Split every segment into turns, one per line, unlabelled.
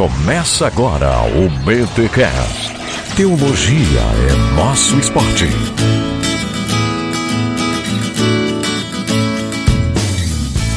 Começa agora o BTCast. Teologia é nosso esporte.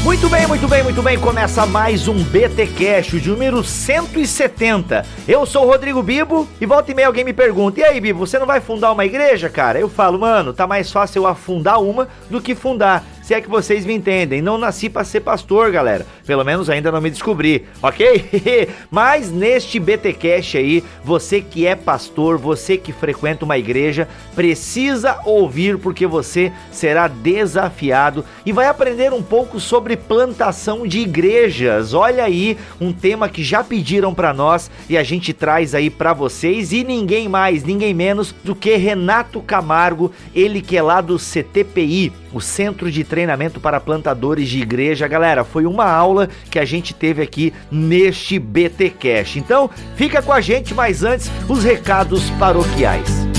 Muito bem, muito bem, muito bem. Começa mais um BT Cash, de número 170. Eu sou o Rodrigo Bibo e volta e meia alguém me pergunta: "E aí, Bibo, você não vai fundar uma igreja, cara?" Eu falo: "Mano, tá mais fácil eu afundar uma do que fundar." Se é que vocês me entendem. Não nasci para ser pastor, galera. Pelo menos ainda não me descobri, ok? Mas neste BTcast aí, você que é pastor, você que frequenta uma igreja, precisa ouvir porque você será desafiado e vai aprender um pouco sobre plantação de igrejas. Olha aí, um tema que já pediram para nós e a gente traz aí para vocês e ninguém mais, ninguém menos do que Renato Camargo, ele que é lá do CTPI, o Centro de Treinamento para Plantadores de Igreja. Galera, foi uma aula que a gente teve aqui neste BT Cash. Então, fica com a gente, mas antes, os recados paroquiais.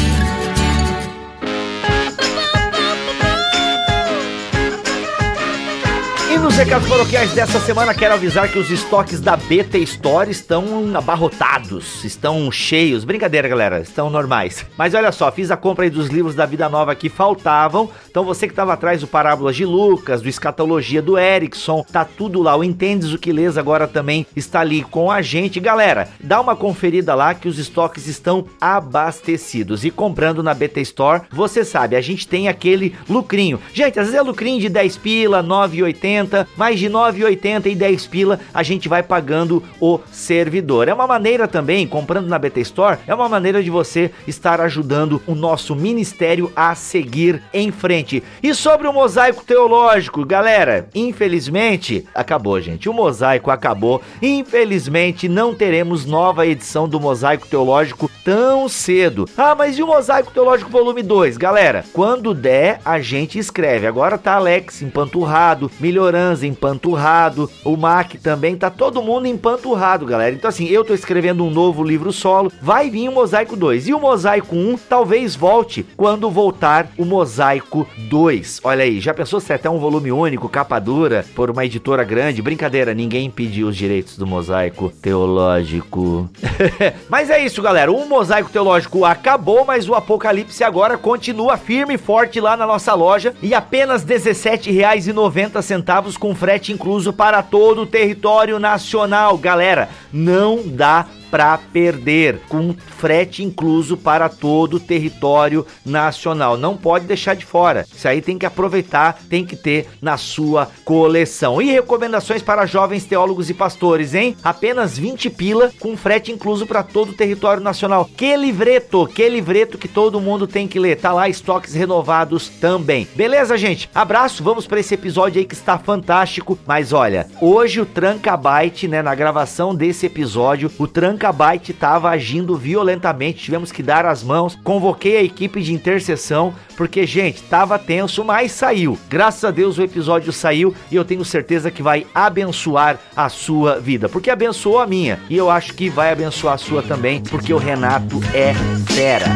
Nos recados paroquiais dessa semana, quero avisar que os estoques da BT Store estão abarrotados, estão cheios. Brincadeira, galera, estão normais. Mas olha só, fiz a compra aí dos livros da Vida Nova que faltavam. Então você que estava atrás do Parábolas de Lucas, do Escatologia do Erickson, tá tudo lá. O Entendes o que lês agora também está ali com a gente. Galera, dá uma conferida lá que os estoques estão abastecidos. E comprando na BT Store, você sabe, a gente tem aquele lucrinho. Gente, às vezes é lucrinho de 10 pila, 9,80 mais de 9,80 e 10 pila a gente vai pagando o servidor. É uma maneira também, comprando na BT Store, é uma maneira de você estar ajudando o nosso ministério a seguir em frente. E sobre o mosaico teológico, galera, infelizmente acabou, gente. O mosaico acabou. Infelizmente não teremos nova edição do mosaico teológico tão cedo. Ah, mas e o mosaico teológico volume 2, galera? Quando der, a gente escreve. Agora tá Alex empanturrado, melhorando empanturrado, o Mac também, tá todo mundo empanturrado, galera. Então assim, eu tô escrevendo um novo livro solo, vai vir o Mosaico 2. E o Mosaico 1 talvez volte quando voltar o Mosaico 2. Olha aí, já pensou se é até um volume único, capa dura, por uma editora grande? Brincadeira, ninguém pediu os direitos do Mosaico Teológico. mas é isso, galera. O Mosaico Teológico acabou, mas o Apocalipse agora continua firme e forte lá na nossa loja e apenas R$17,90 centavos com frete incluso para todo o território nacional. Galera, não dá para perder, com frete incluso para todo o território nacional. Não pode deixar de fora. Isso aí tem que aproveitar, tem que ter na sua coleção. E recomendações para jovens teólogos e pastores, hein? Apenas 20 pila com frete incluso para todo o território nacional. Que livreto, que livreto que todo mundo tem que ler. Tá lá estoques renovados também. Beleza, gente? Abraço, vamos para esse episódio aí que está fantástico. Mas olha, hoje o Tranca Byte, né, na gravação desse episódio, o Tranca Gigabyte estava agindo violentamente, tivemos que dar as mãos. Convoquei a equipe de intercessão, porque, gente, tava tenso, mas saiu. Graças a Deus o episódio saiu e eu tenho certeza que vai abençoar a sua vida, porque abençoou a minha e eu acho que vai abençoar a sua também, porque o Renato é fera.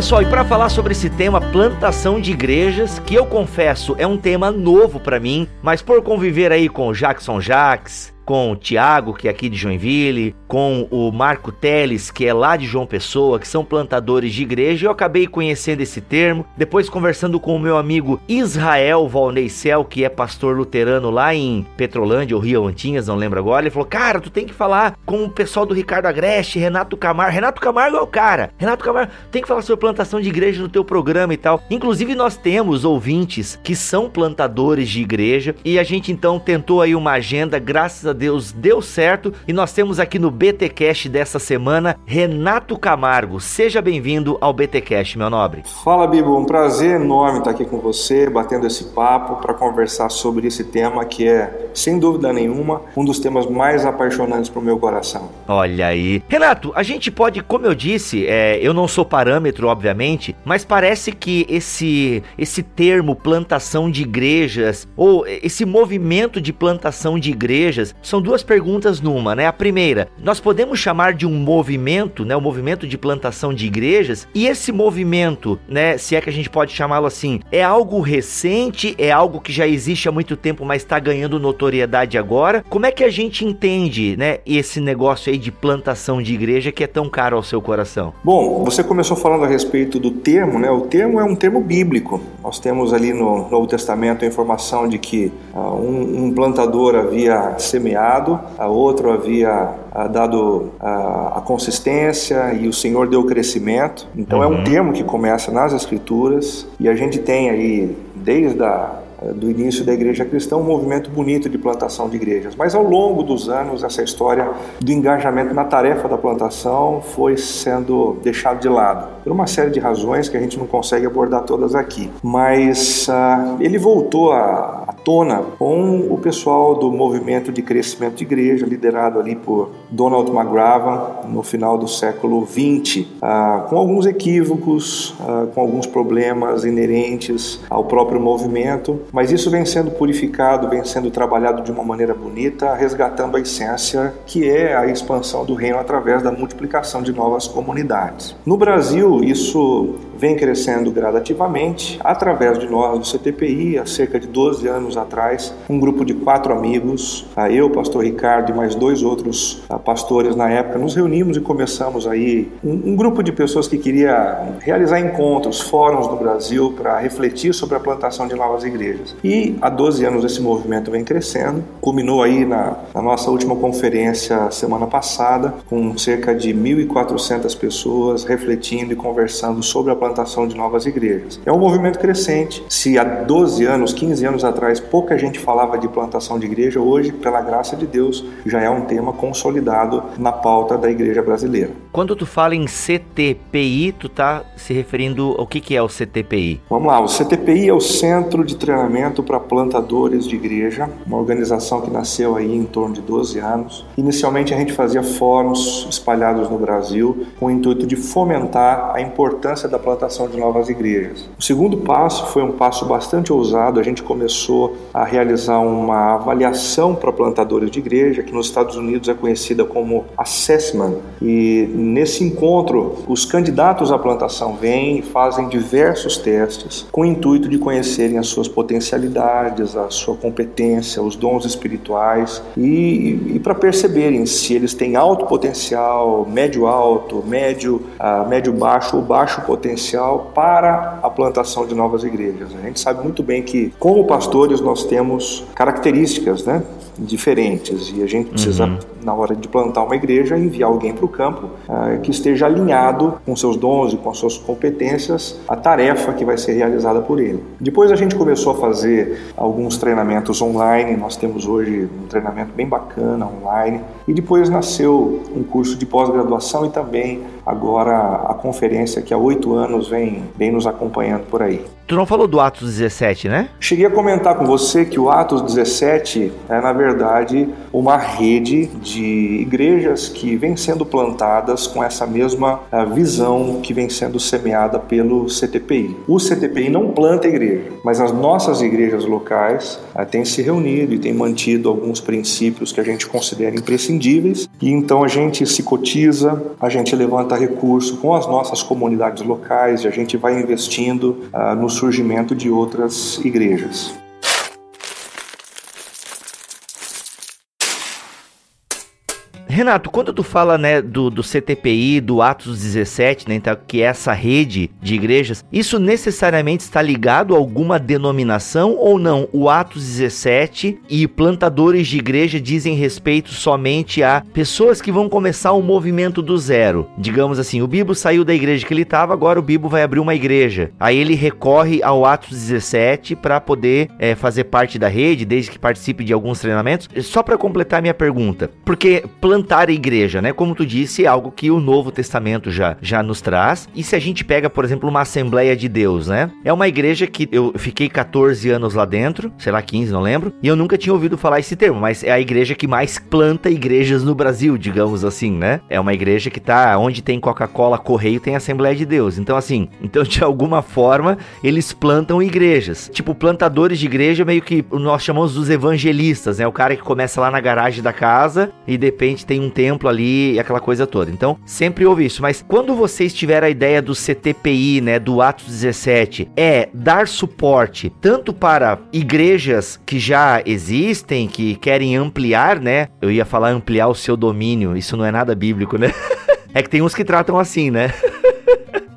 Pessoal, e para falar sobre esse tema, plantação de igrejas, que eu confesso é um tema novo para mim, mas por conviver aí com Jackson Jacques, com o Tiago, que é aqui de Joinville, com o Marco Teles, que é lá de João Pessoa, que são plantadores de igreja. Eu acabei conhecendo esse termo, depois conversando com o meu amigo Israel Valneicel, que é pastor luterano lá em Petrolândia ou Rio Antinhas, não lembro agora. Ele falou: Cara, tu tem que falar com o pessoal do Ricardo Agreste, Renato Camargo. Renato Camargo é o cara. Renato Camargo tem que falar sobre plantação de igreja no teu programa e tal. Inclusive, nós temos ouvintes que são plantadores de igreja e a gente então tentou aí uma agenda, graças a Deus deu certo e nós temos aqui no BTcast dessa semana Renato Camargo. Seja bem-vindo ao BTcast, meu nobre.
Fala, Bibo, um prazer enorme estar aqui com você, batendo esse papo para conversar sobre esse tema que é, sem dúvida nenhuma, um dos temas mais apaixonantes para o meu coração.
Olha aí. Renato, a gente pode, como eu disse, é, eu não sou parâmetro, obviamente, mas parece que esse, esse termo plantação de igrejas ou esse movimento de plantação de igrejas São duas perguntas numa, né? A primeira, nós podemos chamar de um movimento, né? O movimento de plantação de igrejas. E esse movimento, né? Se é que a gente pode chamá-lo assim, é algo recente, é algo que já existe há muito tempo, mas está ganhando notoriedade agora. Como é que a gente entende, né? Esse negócio aí de plantação de igreja que é tão caro ao seu coração?
Bom, você começou falando a respeito do termo, né? O termo é um termo bíblico. Nós temos ali no Novo Testamento a informação de que uh, um, um, plantador havia semeado, a outro havia uh, dado uh, a consistência e o Senhor deu o crescimento. Então uhum. é um uhum. termo que começa nas Escrituras e a gente tem aí desde a do início da igreja cristã, um movimento bonito de plantação de igrejas. Mas ao longo dos anos, essa história do engajamento na tarefa da plantação foi sendo deixado de lado, por uma série de razões que a gente não consegue abordar todas aqui. Mas uh, ele voltou à, à tona com o pessoal do movimento de crescimento de igreja, liderado ali por Donald McGravan, no final do século XX, uh, ah, com alguns equívocos, uh, com alguns problemas inerentes ao próprio movimento, mas isso vem sendo purificado, vem sendo trabalhado de uma maneira bonita, resgatando a essência que é a expansão do reino através da multiplicação de novas comunidades. No Brasil, isso vem crescendo gradativamente através de nós do CTPI, há cerca de 12 anos atrás, um grupo de quatro amigos, eu, pastor Ricardo e mais dois outros pastores na época, nos reunimos e começamos aí um, um grupo de pessoas que queria realizar encontros, fóruns no Brasil para refletir sobre a plantação de novas igrejas. E há 12 anos esse movimento vem crescendo, culminou aí na, na nossa última conferência semana passada, com cerca de 1.400 pessoas refletindo e conversando sobre a plantação plantação de novas igrejas. É um movimento crescente. Se há 12 anos, 15 anos atrás, pouca gente falava de plantação de igreja, hoje, pela graça de Deus, já é um tema consolidado na pauta da igreja brasileira.
Quando tu fala em CTPI, tu tá se referindo ao que, que é o CTPI?
Vamos lá, o CTPI é o Centro de Treinamento para Plantadores de Igreja, uma organização que nasceu aí em torno de 12 anos. Inicialmente a gente fazia fóruns espalhados no Brasil com o intuito de fomentar a importância da plantação plantação de novas igrejas. O segundo passo foi um passo bastante ousado. A gente começou a realizar uma avaliação para plantadores de igreja, que nos Estados Unidos é conhecida como assessment. E nesse encontro, os candidatos à plantação vêm e fazem diversos testes com o intuito de conhecerem as suas potencialidades, a sua competência, os dons espirituais e, e para perceberem se eles têm alto potencial, médio alto, médio, uh, médio baixo ou baixo potencial essencial para a plantação de novas igrejas. A gente sabe muito bem que, como pastores, nós temos características né, diferentes e a gente precisa, uhum. na hora de plantar uma igreja, enviar alguém para o campo uh, que esteja alinhado com seus dons e com suas competências a tarefa que vai ser realizada por ele. Depois a gente começou a fazer alguns treinamentos online, nós temos hoje um treinamento bem bacana online, e depois nasceu um curso de pós-graduação e também agora a conferência que há oito anos vem, vem nos acompanhando por aí.
Tu não falou do Atos 17, né?
Cheguei a comentar com você que o Atos 17 é, na verdade, uma rede de igrejas que vem sendo plantadas com essa mesma eh, visão que vem sendo semeada pelo CTPI. O CTPI não planta igreja, mas as nossas igrejas locais uh, têm se reunido e têm mantido alguns princípios que a gente considera imprescindíveis, e então a gente se cotiza, a gente levanta recurso com as nossas comunidades locais e a gente vai investindo uh, no surgimento de outras igrejas.
Renato, quando tu fala, né, do, do CTPI, do Atos 17, né, então, que é essa rede de igrejas, isso necessariamente está ligado a alguma denominação ou não? O Atos 17 e plantadores de igreja dizem respeito somente a pessoas que vão começar um movimento do zero. Digamos assim, o Bibo saiu da igreja que ele estava, agora o Bibo vai abrir uma igreja. Aí ele recorre ao Atos 17 para poder é, fazer parte da rede, desde que participe de alguns treinamentos. Só para completar minha pergunta, porque plantadores plantar a igreja, né? Como tu disse, é algo que o Novo Testamento já, já nos traz. E se a gente pega, por exemplo, uma Assembleia de Deus, né? É uma igreja que eu fiquei 14 anos lá dentro, sei lá, 15, não lembro, e eu nunca tinha ouvido falar esse termo, mas é a igreja que mais planta igrejas no Brasil, digamos assim, né? É uma igreja que tá onde tem Coca-Cola, Correio, tem Assembleia de Deus. Então, assim, então de alguma forma eles plantam igrejas. Tipo, plantadores de igreja, meio que nós chamamos dos evangelistas, né? O cara que começa lá na garagem da casa e de repente tem um templo ali e aquela coisa toda. Então, sempre houve isso. Mas quando vocês tiveram a ideia do CTPI, né, do Atos 17, é dar suporte tanto para igrejas que já existem, que querem ampliar, né? Eu ia falar ampliar o seu domínio, isso não é nada bíblico, né? é que tem uns que tratam assim, né?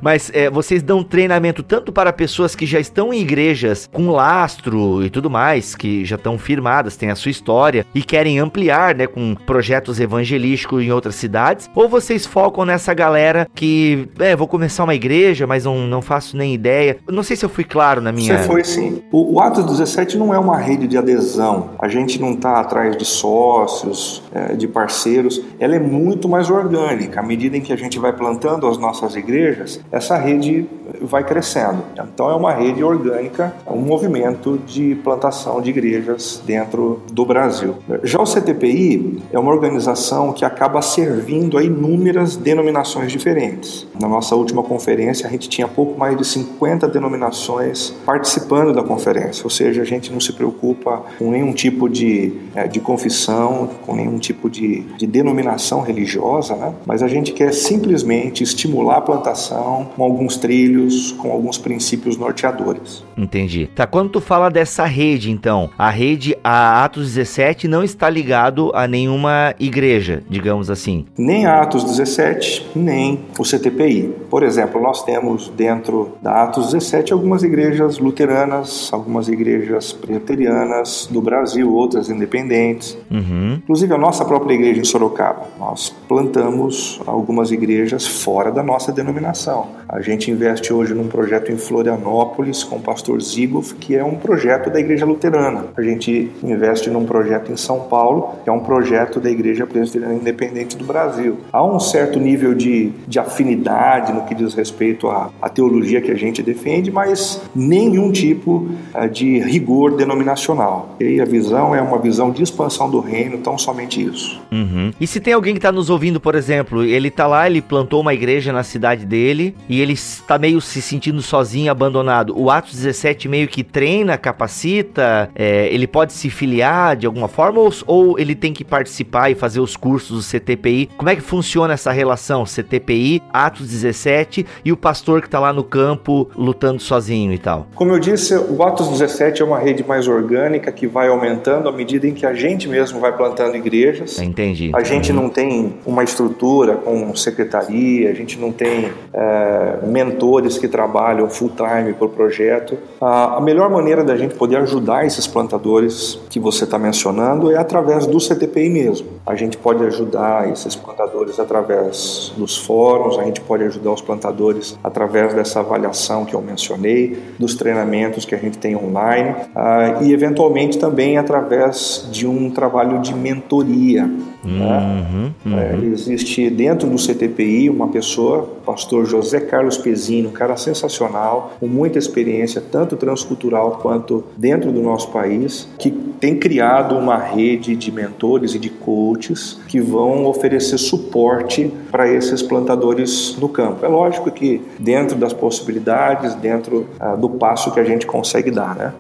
Mas é, vocês dão treinamento tanto para pessoas que já estão em igrejas com lastro e tudo mais, que já estão firmadas, têm a sua história e querem ampliar, né, com projetos evangelísticos em outras cidades, ou vocês focam nessa galera que, é, vou começar uma igreja, mas não, não faço nem ideia. Não sei se eu fui claro na minha.
Você foi sim. O, o Atos 17 não é uma rede de adesão. A gente não está atrás de sócios, é, de parceiros. Ela é muito mais orgânica. À medida em que a gente vai plantando as nossas igrejas, essa rede vai crescendo. Então é uma rede orgânica, um movimento de plantação de igrejas dentro do Brasil. Já o CTPI é uma organização que acaba servindo a inúmeras denominações diferentes. Na nossa última conferência, a gente tinha pouco mais de 50 denominações participando da conferência, ou seja, a gente não se preocupa com nenhum tipo de, é, de confissão, com nenhum tipo de, de denominação religiosa, né? mas a gente quer simplesmente estimular a plantação com alguns trilhos, com alguns princípios norteadores.
Entendi. Tá, quando tu fala dessa rede, então, a rede, a Atos 17 não está ligado a nenhuma igreja, digamos assim.
Nem a Atos 17, nem o CTPI. Por exemplo, nós temos dentro da Atos 17 algumas igrejas luteranas, algumas igrejas preterianas do Brasil, outras independentes. Uhum. Inclusive a nossa própria igreja em Sorocaba. Nós plantamos algumas igrejas fora da nossa denominação. A gente investe hoje num projeto em Florianópolis com o pastor Zigoff, que é um projeto da Igreja Luterana. A gente investe num projeto em São Paulo, que é um projeto da Igreja Presbiteriana Independente do Brasil. Há um certo nível de, de afinidade no que diz respeito à, à teologia que a gente defende, mas nenhum tipo uh, de rigor denominacional. E a visão é uma visão de expansão do reino, tão somente isso.
Uhum. E se tem alguém que está nos ouvindo, por exemplo, ele está lá, ele plantou uma igreja na cidade dele e ele está meio se sentindo sozinho, abandonado. O Atos 17 meio que treina, capacita, é, ele pode se filiar de alguma forma ou, ou, ele tem que participar e fazer os cursos do CTPI? Como é que funciona essa relação CTPI, Atos 17 e o pastor que está lá no campo lutando sozinho e tal?
Como eu disse, o Atos 17 é uma rede mais orgânica que vai aumentando à medida em que a gente mesmo vai plantando igrejas.
Entendi.
A gente não tem uma estrutura com secretaria, a gente não tem é, mentores que trabalham full time para o projeto. A melhor maneira da gente poder ajudar esses plantadores que você está mencionando é através do CTPI mesmo. A gente pode ajudar esses plantadores através dos fóruns, a gente pode ajudar os plantadores através dessa avaliação que eu mencionei, dos treinamentos que a gente tem online ah, e, eventualmente, também através de um trabalho de mentoria. Né? Uhum, uhum. É, existe dentro do CTPI uma pessoa, o pastor José Carlos Pezino, um cara sensacional, com muita experiência, tanto transcultural quanto dentro do nosso país, que tem criado uma rede de mentores e de coaches que vão oferecer suporte para esses plantadores no campo. É lógico que dentro das possibilidades, dentro ah, do passo que a gente consegue dar, né?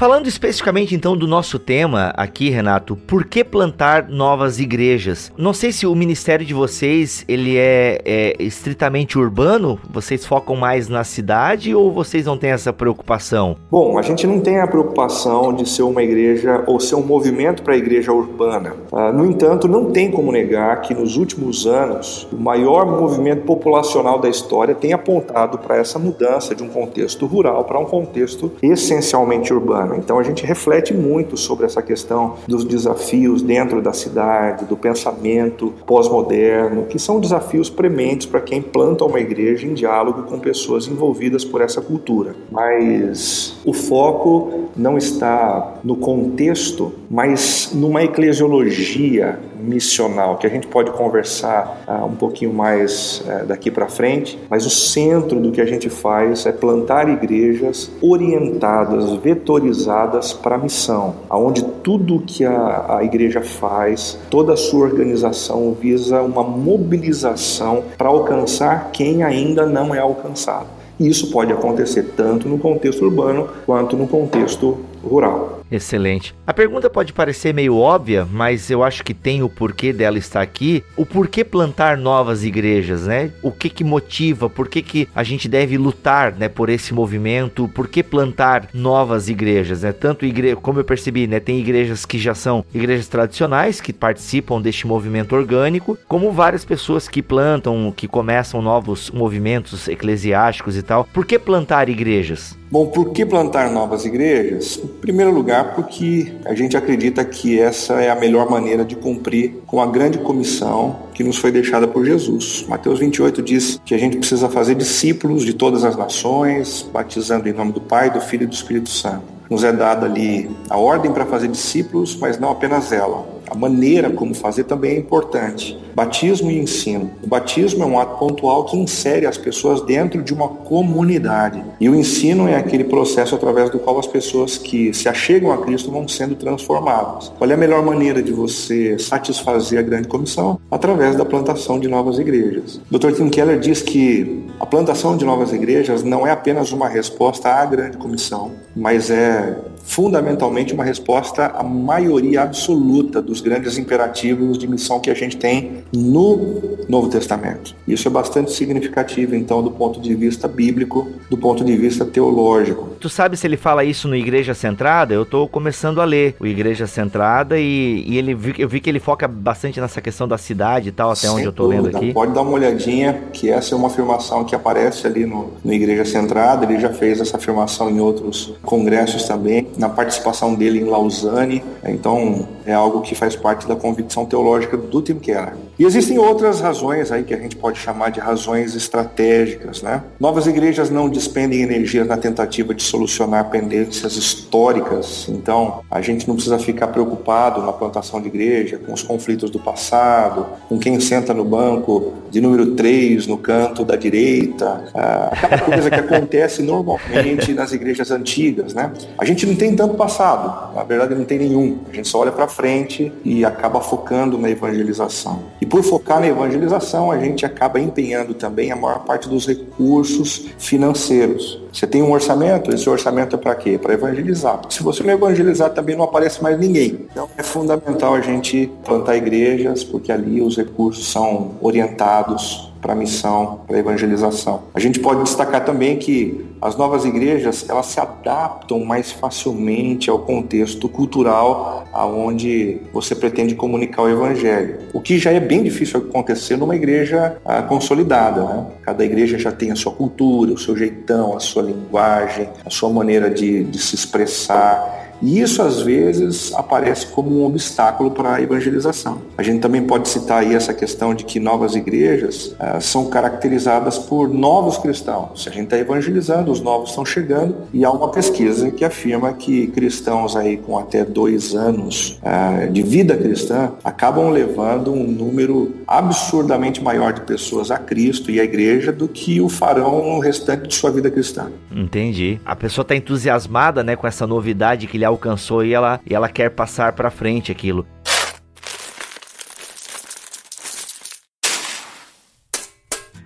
Falando especificamente então do nosso tema aqui, Renato, por que plantar novas igrejas? Não sei se o ministério de vocês ele é, é estritamente urbano, vocês focam mais na cidade ou vocês não têm essa preocupação?
Bom, a gente não tem a preocupação de ser uma igreja ou ser um movimento para a igreja urbana. Uh, no entanto, não tem como negar que nos últimos anos o maior movimento populacional da história tem apontado para essa mudança de um contexto rural para um contexto essencialmente urbano. Então a gente reflete muito sobre essa questão dos desafios dentro da cidade, do pensamento pós-moderno, que são desafios prementes para quem planta uma igreja em diálogo com pessoas envolvidas por essa cultura. Mas o foco não está no contexto, mas numa eclesiologia missional, que a gente pode conversar uh, um pouquinho mais uh, daqui para frente, mas o centro do que a gente faz é plantar igrejas orientadas, vetorizadas para a missão, aonde tudo que a, a igreja faz, toda a sua organização visa uma mobilização para alcançar quem ainda não é alcançado. E isso pode acontecer tanto no contexto urbano quanto no contexto rural.
Excelente. A pergunta pode parecer meio óbvia, mas eu acho que tem o porquê dela estar aqui. O porquê plantar novas igrejas, né? O que que motiva? Por que que a gente deve lutar, né, por esse movimento? Por que plantar novas igrejas, né? Tanto igreja, como eu percebi, né, tem igrejas que já são igrejas tradicionais que participam deste movimento orgânico, como várias pessoas que plantam, que começam novos movimentos eclesiásticos e tal. Por que plantar igrejas?
Bom, por que plantar novas igrejas? Em primeiro lugar, porque a gente acredita que essa é a melhor maneira de cumprir com a grande comissão que nos foi deixada por Jesus. Mateus 28 diz que a gente precisa fazer discípulos de todas as nações, batizando em nome do Pai, do Filho e do Espírito Santo. Nos é dada ali a ordem para fazer discípulos, mas não apenas ela a maneira como fazer também é importante. Batismo e ensino. O batismo é um ato pontual que insere as pessoas dentro de uma comunidade. E o ensino é aquele processo através do qual as pessoas que se achegam a Cristo vão sendo transformadas. Qual é a melhor maneira de você satisfazer a grande comissão? Através da plantação de novas igrejas. Dr. Tim Keller diz que a plantação de novas igrejas não é apenas uma resposta à grande comissão, mas é fundamentalmente uma resposta à maioria absoluta dos grandes imperativos de missão que a gente tem no Novo Testamento. Isso é bastante significativo, então, do ponto de vista bíblico, do ponto de vista teológico.
Tu sabe se ele fala isso no Igreja Centrada? Eu estou começando a ler o Igreja Centrada e, e ele, eu vi que ele foca bastante nessa questão da cidade e tal, até Sem onde eu estou lendo aqui.
Pode dar uma olhadinha, que essa é uma afirmação que aparece ali no, no Igreja Centrada, ele já fez essa afirmação em outros congressos também na participação dele em Lausanne. Então, é algo que faz parte da convicção teológica do Tim Keller. E existem outras razões aí que a gente pode chamar de razões estratégicas, né? Novas igrejas não despendem energia na tentativa de solucionar pendências históricas. Então, a gente não precisa ficar preocupado na plantação de igreja com os conflitos do passado, com quem senta no banco de número 3 no canto da direita, ah, aquela coisa que acontece normalmente nas igrejas antigas, né? A gente não tem tanto passado, na verdade não tem nenhum. A gente só olha para frente e acaba focando na evangelização. E por focar na evangelização, a gente acaba empenhando também a maior parte dos recursos financeiros. Você tem um orçamento, esse orçamento é para quê? Para evangelizar. Se você não evangelizar, também não aparece mais ninguém. Então é fundamental a gente plantar igrejas, porque ali os recursos são orientados para a missão, para a evangelização. A gente pode destacar também que as novas igrejas elas se adaptam mais facilmente ao contexto cultural aonde você pretende comunicar o evangelho. O que já é bem difícil acontecer numa igreja ah, consolidada. Né? Cada igreja já tem a sua cultura, o seu jeitão, a sua linguagem, a sua maneira de, de se expressar. E isso às vezes aparece como um obstáculo para a evangelização. A gente também pode citar aí essa questão de que novas igrejas uh, são caracterizadas por novos cristãos. A gente está evangelizando, os novos estão chegando e há uma pesquisa que afirma que cristãos aí com até dois anos uh, de vida cristã acabam levando um número absurdamente maior de pessoas a Cristo e a igreja do que o farão no restante de sua vida cristã.
Entendi. A pessoa está entusiasmada, né, com essa novidade que lhe alcançou e ela, e ela quer passar para frente aquilo.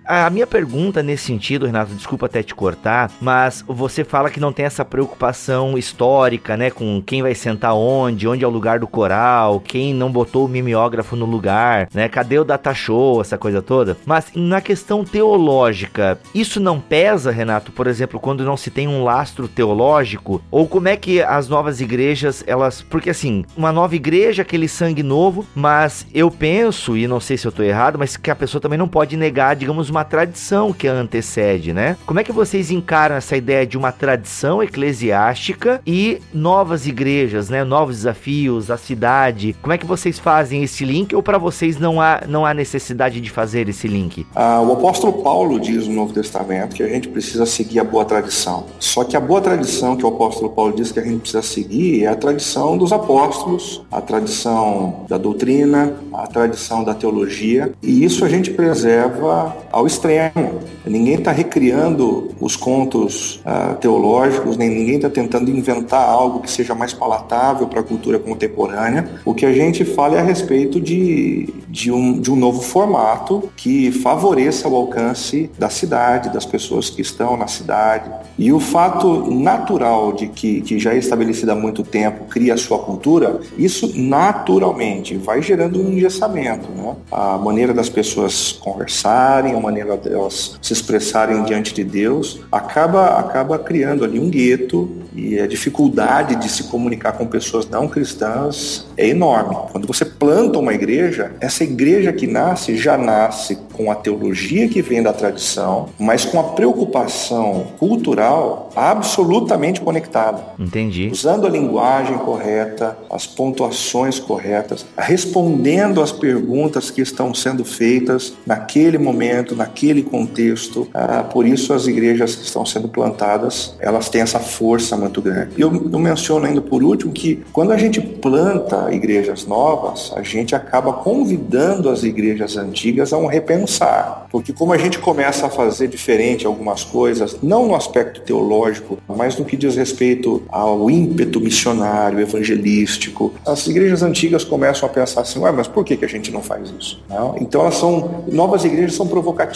A minha pergunta nesse sentido, Renato, desculpa até te cortar, mas você fala que não tem essa preocupação histórica, né, com quem vai sentar onde, onde é o lugar do coral, quem não botou o mimeógrafo no lugar, né, cadê o data show, essa coisa toda. Mas na questão teológica, isso não pesa, Renato, por exemplo, quando não se tem um lastro teológico? Ou como é que as novas igrejas, elas, porque assim, uma nova igreja, aquele sangue novo, mas eu penso, e não sei se eu tô errado, mas que a pessoa também não pode negar, digamos, uma tradição que a antecede, né? Como é que vocês encaram essa ideia de uma tradição eclesiástica e novas igrejas, né? Novos desafios, a cidade. Como é que vocês fazem esse link ou para vocês não há, não há necessidade de fazer esse link?
Ah, o apóstolo Paulo diz no Novo Testamento que a gente precisa seguir a boa tradição. Só que a boa tradição que o apóstolo Paulo diz que a gente precisa seguir é a tradição dos apóstolos, a tradição da doutrina, a tradição da teologia, e isso a gente preserva ao extremo. Ninguém está recriando os contos uh, teológicos, nem ninguém está tentando inventar algo que seja mais palatável para a cultura contemporânea. O que a gente fala é a respeito de, de, um, de um novo formato que favoreça o alcance da cidade, das pessoas que estão na cidade. E o fato natural de que, que já é estabelecido há muito tempo cria a sua cultura, isso naturalmente vai gerando um engessamento. Né? A maneira das pessoas conversarem, a maneira delas se expressarem diante de Deus, acaba, acaba criando ali um gueto e a dificuldade de se comunicar com pessoas não cristãs é enorme. Quando você planta uma igreja, essa igreja que nasce já nasce com a teologia que vem da tradição, mas com a preocupação cultural absolutamente conectada.
Entendi.
Usando a linguagem correta, as pontuações corretas, respondendo às perguntas que estão sendo feitas naquele momento, naquele contexto. Ah, por isso as igrejas que estão sendo plantadas, elas têm essa força muito grande. E eu, eu menciono ainda por último que quando a gente planta igrejas novas, a gente acaba convidando as igrejas antigas a um repensar. Porque como a gente começa a fazer diferente algumas coisas, não no aspecto teológico, mas no que diz respeito ao ímpeto missionário, evangelístico, as igrejas antigas começam a pensar assim, ué, mas por que, que a gente não faz isso? Não? Então elas são, novas igrejas são provocativas,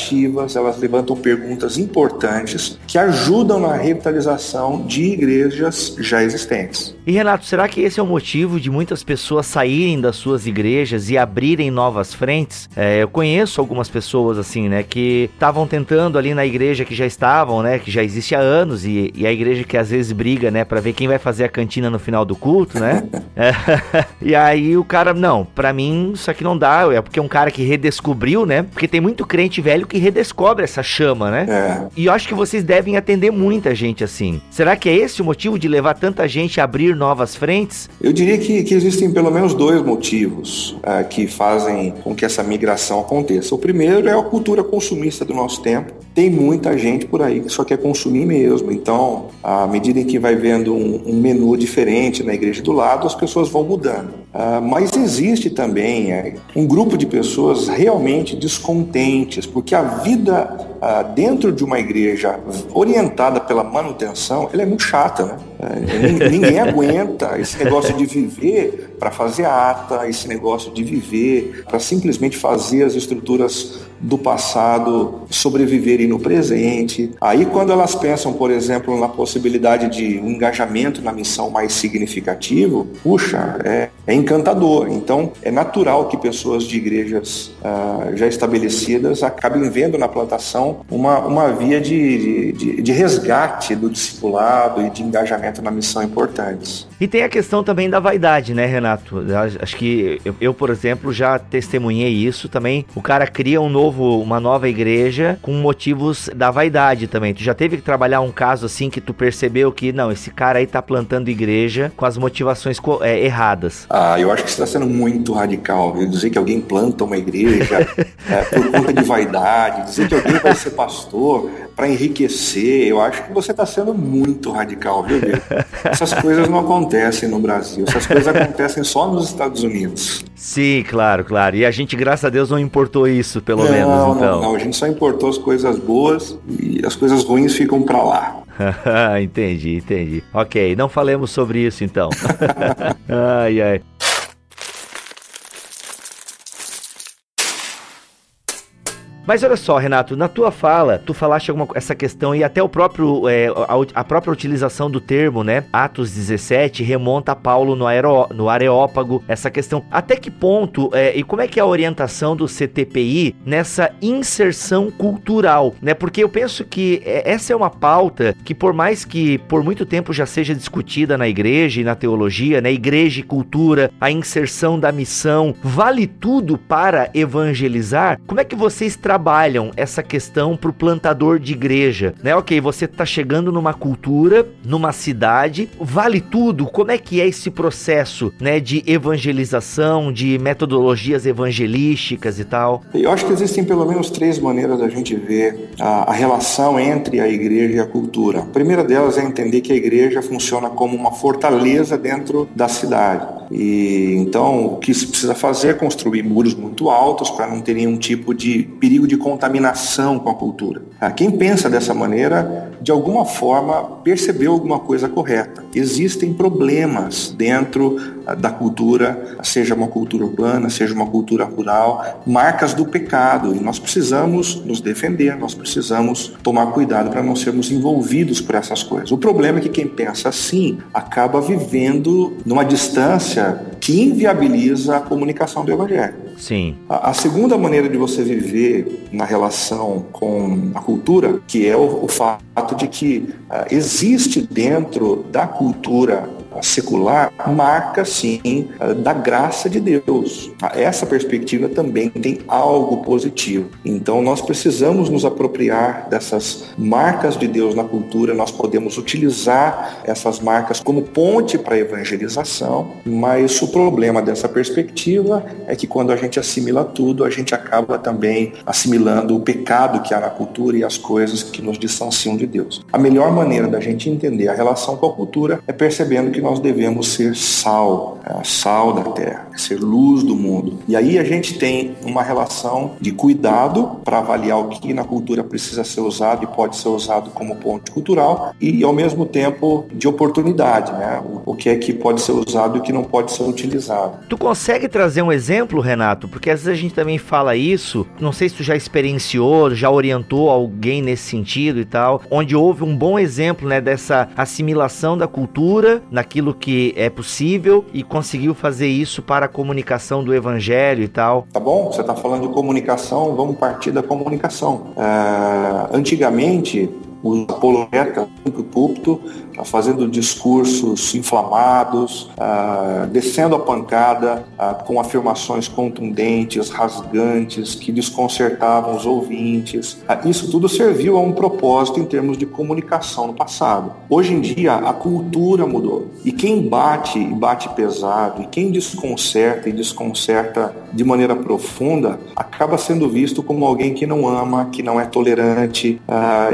elas levantam perguntas importantes que ajudam na revitalização de igrejas já existentes.
E Renato, será que esse é o motivo de muitas pessoas saírem das suas igrejas e abrirem novas frentes? É, eu conheço algumas pessoas assim, né, que estavam tentando ali na igreja que já estavam, né, que já existe há anos e, e a igreja que às vezes briga, né, para ver quem vai fazer a cantina no final do culto, né? é, e aí o cara, não, para mim isso aqui não dá, é porque é um cara que redescobriu, né? Porque tem muito crente velho que redescobre essa chama, né? É. E eu acho que vocês devem atender muita gente assim. Será que é esse o motivo de levar tanta gente a abrir novas frentes?
Eu diria que, que existem pelo menos dois motivos uh, que fazem com que essa migração aconteça. O primeiro é a cultura consumista do nosso tempo. Tem muita gente por aí que só quer consumir mesmo. Então, à medida em que vai vendo um, um menu diferente na igreja do lado, as pessoas vão mudando. Uh, mas existe também uh, um grupo de pessoas realmente descontentes, porque a vida ah, dentro de uma igreja orientada pela manutenção, ela é muito chata, né? É, ninguém aguenta esse negócio de viver para fazer ata, esse negócio de viver para simplesmente fazer as estruturas do passado sobreviverem no presente. Aí, quando elas pensam, por exemplo, na possibilidade de um engajamento na missão mais significativo, puxa, é, é encantador. Então, é natural que pessoas de igrejas ah, já estabelecidas acabem vendo na plantação uma, uma via de, de, de resgate do discipulado e de engajamento na missão importantes.
E tem a questão também da vaidade, né, Renato? Acho que eu, eu, por exemplo, já testemunhei isso também. O cara cria um novo, uma nova igreja com motivos da vaidade também. Tu já teve que trabalhar um caso assim que tu percebeu que, não, esse cara aí tá plantando igreja com as motivações é, erradas.
Ah, eu acho que você está sendo muito radical. Viu? Dizer que alguém planta uma igreja é, por conta de vaidade, dizer que alguém vai ser pastor para enriquecer, eu acho que você está sendo muito radical, viu? Essas coisas não acontecem no Brasil. Essas coisas acontecem só nos Estados Unidos.
Sim, claro, claro. E a gente, graças a Deus, não importou isso, pelo não, menos. Então.
Não, não, a gente só importou as coisas boas e as coisas ruins ficam para lá.
entendi, entendi. Ok, não falemos sobre isso então. ai, ai. Mas olha só, Renato, na tua fala, tu falaste alguma essa questão e até o próprio é, a, a, própria utilização do termo, né? Atos 17 remonta a Paulo no, aero, no Areópago, essa questão. Até que ponto é, e como é que é a orientação do CTPI nessa inserção cultural, né? Porque eu penso que é, essa é uma pauta que por mais que por muito tempo já seja discutida na igreja e na teologia, né? Igreja e cultura, a inserção da missão, vale tudo para evangelizar? Como é que vocês trabalham trabalham essa questão para o plantador de igreja, né? Ok, você está chegando numa cultura, numa cidade, vale tudo. Como é que é esse processo, né, de evangelização, de metodologias evangelísticas e tal?
Eu acho que existem pelo menos três maneiras da gente ver a, a relação entre a igreja e a cultura. A primeira delas é entender que a igreja funciona como uma fortaleza dentro da cidade. E então o que se precisa fazer é construir muros muito altos para não ter nenhum tipo de perigo de contaminação com a cultura. Ah, quem pensa dessa maneira, de alguma forma, percebeu alguma coisa correta. Existem problemas dentro da cultura, seja uma cultura urbana, seja uma cultura rural, marcas do pecado. E nós precisamos nos defender, nós precisamos tomar cuidado para não sermos envolvidos por essas coisas. O problema é que quem pensa assim acaba vivendo numa distância que inviabiliza a comunicação do Evangelho.
Sim.
A, a, segunda maneira de você viver na relação com a cultura, que é o, o fato de que uh, existe dentro da cultura secular marca sim da graça de Deus. Essa perspectiva também tem algo positivo. Então nós precisamos nos apropriar dessas marcas de Deus na cultura, nós podemos utilizar essas marcas como ponte para a evangelização, mas o problema dessa perspectiva é que quando a gente assimila tudo, a gente acaba também assimilando o pecado que há na cultura e as coisas que nos distanciam de Deus. A melhor maneira da gente entender a relação com a cultura é percebendo que nós devemos ser sal, é, sal da terra, ser luz do mundo. E aí a gente tem uma relação de cuidado para avaliar o que na cultura precisa ser usado e pode ser usado como ponte cultural e ao mesmo tempo de oportunidade, né? O que é que pode ser usado e o que não pode ser utilizado.
Tu consegue trazer um exemplo, Renato? Porque às vezes a gente também fala isso, não sei se tu já experienciou, já orientou alguém nesse sentido e tal, onde houve um bom exemplo, né, dessa assimilação da cultura naquilo aquilo que é possível e conseguiu fazer isso para a comunicação do evangelho e tal.
Tá bom, você está falando de comunicação, vamos partir da comunicação. É, antigamente, os apologetas o púlpito, fazendo discursos inflamados, ah, descendo a pancada ah, com afirmações contundentes, rasgantes, que desconcertavam os ouvintes. Ah, isso tudo serviu a um propósito em termos de comunicação no passado. Hoje em dia, a cultura mudou. E quem bate e bate pesado, e quem desconcerta e desconcerta de maneira profunda, acaba sendo visto como alguém que não ama, que não é tolerante.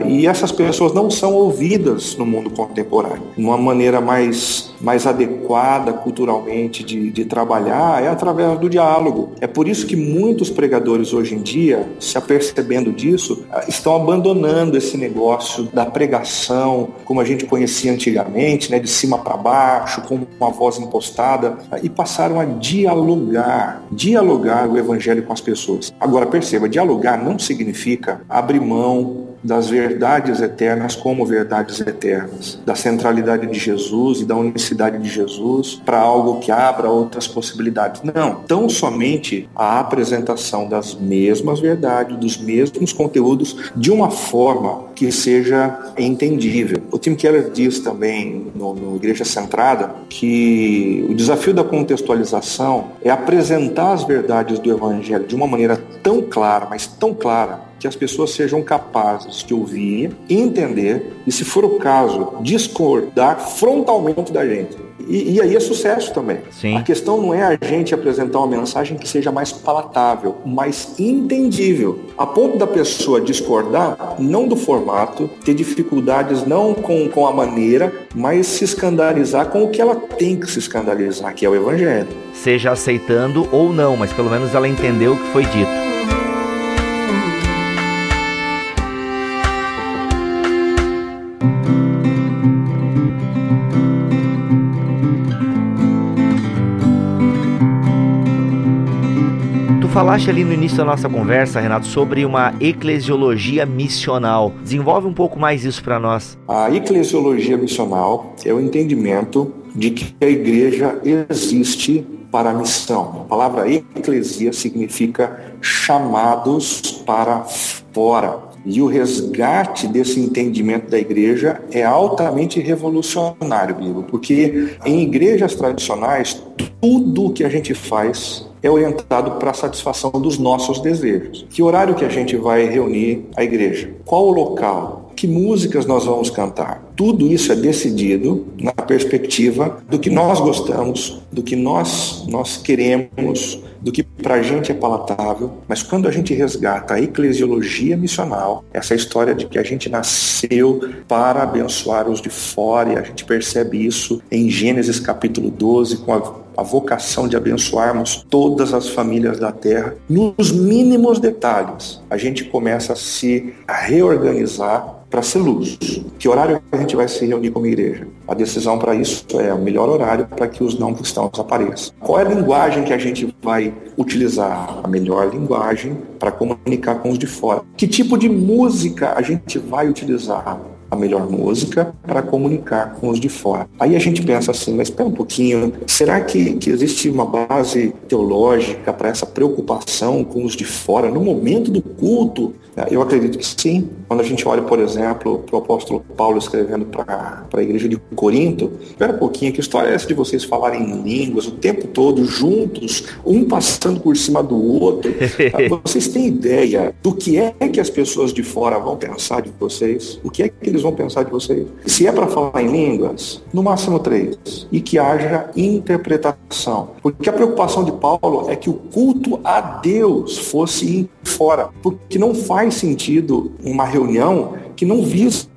e essas pessoas não são ouvidas no mundo contemporâneo. Uma maneira mais, mais adequada culturalmente de, de trabalhar é através do diálogo. É por isso que muitos pregadores hoje em dia, se apercebendo disso, ah, estão abandonando esse negócio da pregação como a gente conhecia antigamente, né, de cima para baixo, com uma voz impostada, ah, e passaram a dialogar, dialogar o evangelho com as pessoas. Agora perceba, dialogar não significa abrir mão das verdades eternas como verdades eternas, da centralidade de Jesus e da unicidade de Jesus para algo que abra outras possibilidades. Não, tão somente a apresentação das mesmas verdades, dos mesmos conteúdos, de uma forma que seja entendível. O Tim Keller diz também no, no Igreja Centrada que o desafio da contextualização é apresentar as verdades do Evangelho de uma maneira tão clara, mas tão clara, que as pessoas sejam capazes de ouvir, entender e, se for o caso, discordar frontalmente da gente. E, e, aí é sucesso também.
Sim.
A questão não é a gente apresentar uma mensagem que seja mais palatável, mais entendível, a ponto da pessoa discordar, não do formato, ter dificuldades não com, com a maneira, mas se escandalizar com o que ela tem que se escandalizar, que é o Evangelho.
Seja aceitando ou não, mas pelo menos ela entendeu o que foi dito. Falaste ali no início da nossa conversa, Renato, sobre uma eclesiologia missional. Desenvolve um pouco mais isso para nós.
A eclesiologia missional é o entendimento de que a igreja existe para a missão. A palavra eclesia significa chamados para fora. E o resgate desse entendimento da igreja é altamente revolucionário, Bibo, porque em igrejas tradicionais, tudo o que a gente faz é orientado para a satisfação dos nossos desejos. Que horário que a gente vai reunir a igreja? Qual o local? que músicas nós vamos cantar. Tudo isso é decidido na perspectiva do que nós gostamos, do que nós nós queremos, do que para a gente é palatável. Mas quando a gente resgata a eclesiologia missional, essa história de que a gente nasceu para abençoar os de fora, e a gente percebe isso em Gênesis capítulo 12, com a a vocação de abençoarmos todas as famílias da terra, nos mínimos detalhes, a gente começa a se reorganizar para ser luz. Que horário a gente vai se reunir como igreja? A decisão para isso é o melhor horário para que os não cristãos apareçam. Qual é a linguagem que a gente vai utilizar? A melhor linguagem para comunicar com os de fora. Que tipo de música a gente vai utilizar? a melhor música para comunicar com os de fora. Aí a gente pensa assim, mas espera um pouquinho, será que, que existe uma base teológica para essa preocupação com os de fora no momento do culto? Eu acredito que sim. Quando a gente olha, por exemplo, para o apóstolo Paulo escrevendo para a igreja de Corinto, espera um pouquinho, que história é essa de vocês falarem em línguas o tempo todo, juntos, um passando por cima do outro? vocês têm ideia do que é que as pessoas de fora vão pensar de vocês? O que é que eles vão pensar de vocês? Se é para falar em línguas, no máximo três. E que haja interpretação. Porque a preocupação de Paulo é que o culto a Deus fosse fora. Porque não faz sentido uma reunião que não visa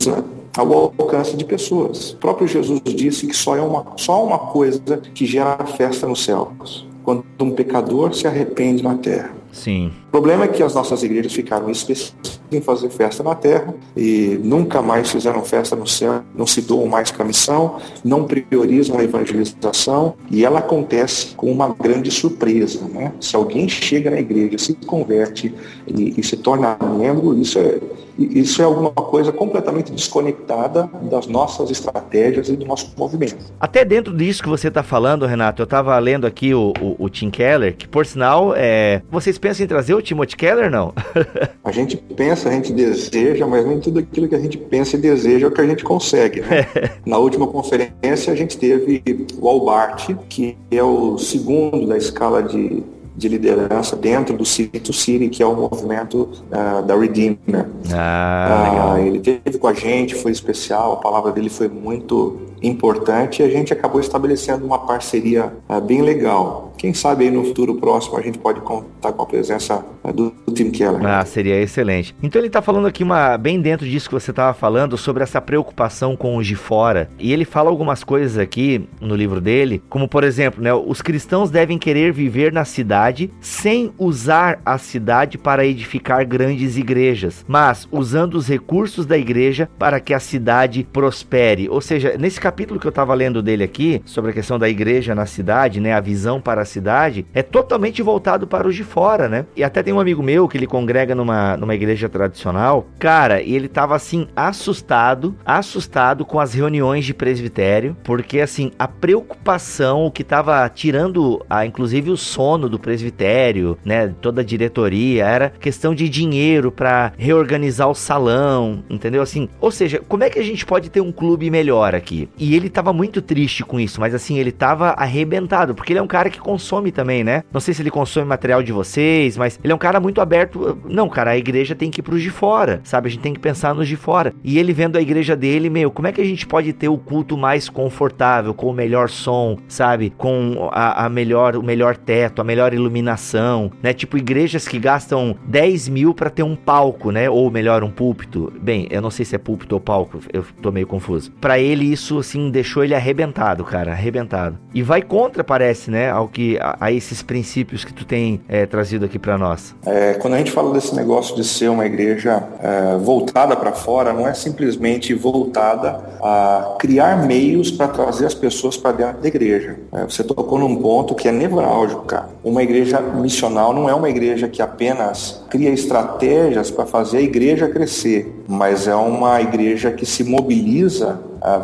ao alcance de pessoas. O próprio Jesus disse que só é uma, só uma coisa que gera festa nos céus. Quando um pecador se arrepende na terra.
Sim.
O problema é que as nossas igrejas ficaram específicas em fazer festa na terra e nunca mais fizeram festa no céu, não se doam mais para a missão, não priorizam a evangelização e ela acontece com uma grande surpresa. Né? Se alguém chega na igreja, se converte e, e se torna membro, isso é, isso é alguma coisa completamente desconectada das nossas estratégias e do nosso movimento.
Até dentro disso que você está falando, Renato, eu estava lendo aqui o, o, o, Tim Keller, que por sinal, é... vocês pensam em trazer o Timothy Keller, não?
a gente pensa, a gente deseja, mas nem tudo aquilo que a gente pensa e deseja é o que a gente consegue. Né? Na última conferência a gente teve o Albart, que é o segundo da escala de de liderança dentro do City to City, que é o movimento uh, da Redeemer.
Ah,
uh, ele teve com a gente, foi especial, a palavra dele foi muito importante e a gente acabou estabelecendo uma parceria uh, bem legal. Quem sabe aí no futuro próximo a gente pode contar com a presença uh, do, do Tim Keller.
Ah, seria excelente. Então ele está falando aqui uma bem dentro disso que você estava falando sobre essa preocupação com os de fora. E ele fala algumas coisas aqui no livro dele, como por exemplo, né, os cristãos devem querer viver na cidade sem usar a cidade para edificar grandes igrejas, mas usando os recursos da igreja para que a cidade prospere. Ou seja, nesse capítulo que eu estava lendo dele aqui, sobre a questão da igreja na cidade, né, a visão para a cidade, é totalmente voltado para os de fora, né? E até tem um amigo meu que ele congrega numa, numa igreja tradicional, cara, e ele estava assim assustado, assustado com as reuniões de presbitério, porque assim, a preocupação, o que estava tirando, a, inclusive o sono do presbitério, né, toda a diretoria, era questão de dinheiro para reorganizar o salão, entendeu? Assim, ou seja, como é que a gente pode ter um clube melhor aqui? E ele tava muito triste com isso, mas assim, ele tava arrebentado, porque ele é um cara que consome também, né? Não sei se ele consome material de vocês, mas ele é um cara muito aberto. Não, cara, a igreja tem que ir pros de fora, sabe? A gente tem que pensar nos de fora. E ele vendo a igreja dele, meu, como é que a gente pode ter o culto mais confortável, com o melhor som, sabe? Com a, a melhor, o melhor teto, a melhor iluminação, né? Tipo, igrejas que gastam 10 mil para ter um palco, né? Ou melhor, um púlpito. Bem, eu não sei se é púlpito ou palco, eu tô meio confuso. Para ele, isso assim, deixou ele arrebentado, cara, arrebentado. E vai contra, parece, né, ao que a, a esses princípios que tu tem é, trazido aqui para nós.
É, quando a gente fala desse negócio de ser uma igreja é, voltada para fora, não é simplesmente voltada a criar meios para trazer as pessoas para dentro da igreja. É, você tocou num ponto que é nevrálgico, cara. Uma igreja missional não é uma igreja que apenas cria estratégias para fazer a igreja crescer, mas é uma igreja que se mobiliza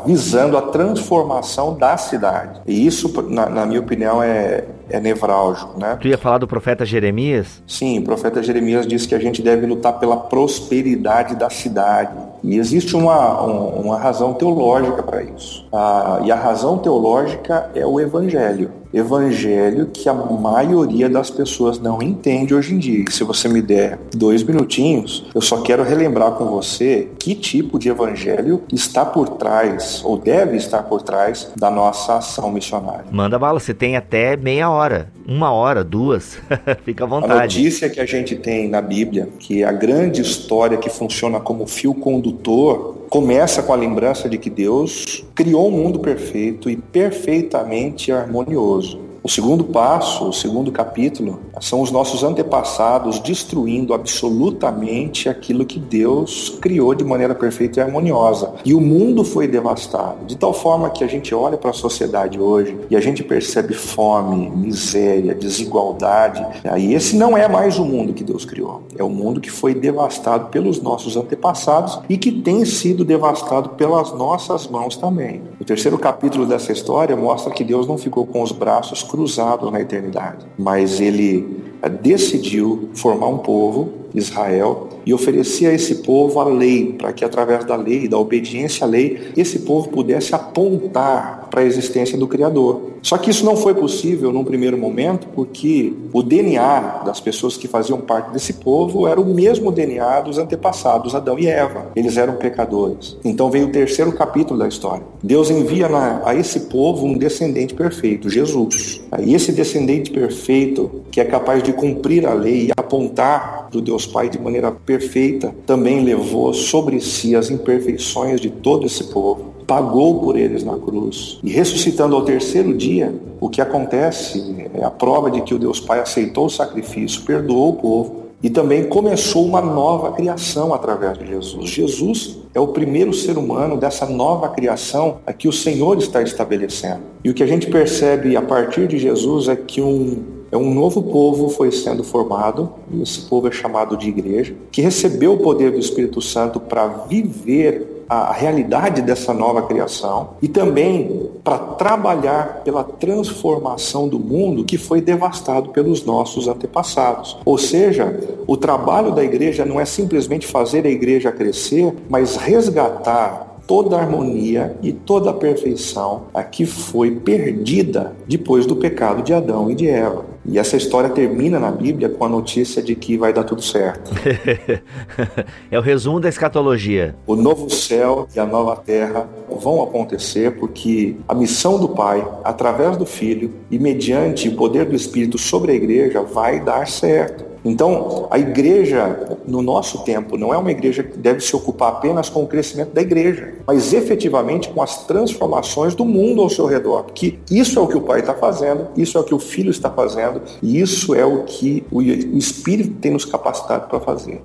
visando a transformação da cidade. E isso, na, na minha opinião, é, é nevrálgico, né?
Tu ia falar do profeta Jeremias?
Sim, o profeta Jeremias disse que a gente deve lutar pela prosperidade da cidade. E existe uma, uma razão teológica para isso. Ah, e a razão teológica é o evangelho evangelho que a maioria das pessoas não entende hoje em dia. Se você me der dois minutinhos, eu só quero relembrar com você que tipo de evangelho está por trás, ou deve estar por trás, da nossa ação missionária.
Manda bala, você tem até meia hora, uma hora, duas, fica à vontade.
A notícia que a gente tem na Bíblia, que a grande história que funciona como fio condutor, começa com a lembrança de que Deus criou um mundo perfeito e perfeitamente harmonioso. O segundo passo, o segundo capítulo, são os nossos antepassados destruindo absolutamente aquilo que Deus criou de maneira perfeita e harmoniosa. E o mundo foi devastado, de tal forma que a gente olha para a sociedade hoje e a gente percebe fome, miséria, desigualdade. E esse não é mais o mundo que Deus criou. É o mundo que foi devastado pelos nossos antepassados e que tem sido devastado pelas nossas mãos também. O terceiro capítulo dessa história mostra que Deus não ficou com os braços cruzados na eternidade, mas ele eh, decidiu formar um povo, Israel, e oferecer a esse povo a lei, para que através da lei, da obediência à lei, esse povo pudesse apontar para a existência do Criador. Só que isso não foi possível num primeiro momento, porque o DNA das pessoas que faziam parte desse povo era o mesmo DNA dos antepassados, Adão e Eva. Eles eram pecadores. Então veio o terceiro capítulo da história. Deus envia a esse povo um descendente perfeito, Jesus. E esse descendente perfeito, que é capaz de cumprir a lei e apontar para o Deus Pai de maneira perfeita, também levou sobre si as imperfeições de todo esse povo pagou por eles na cruz. E ressuscitando ao terceiro dia, o que acontece é a prova de que o Deus Pai aceitou o sacrifício, perdoou o povo e também começou uma nova criação através de Jesus. Jesus é o primeiro ser humano dessa nova criação a que o Senhor está estabelecendo. E o que a gente percebe a partir de Jesus é que um um novo povo foi sendo formado, e esse povo é chamado de igreja, que recebeu o poder do Espírito Santo para viver a realidade dessa nova criação e também para trabalhar pela transformação do mundo que foi devastado pelos nossos antepassados. Ou seja, o trabalho da igreja não é simplesmente fazer a igreja crescer, mas resgatar toda a harmonia e toda a perfeição a que foi perdida depois do pecado de Adão e de Eva. E essa história termina na Bíblia com a notícia de que vai dar tudo certo.
é o resumo da escatologia.
O novo céu e a nova terra vão acontecer porque a missão do Pai, através do Filho e mediante o poder do Espírito sobre a igreja, vai dar certo. Então, a igreja, no nosso tempo, não é uma igreja que deve se ocupar apenas com o crescimento da igreja, mas efetivamente com as transformações do mundo ao seu redor. Porque isso é o que o Pai está fazendo, isso é o que o Filho está fazendo, e isso é o que o Espírito tem nos capacitado para fazer.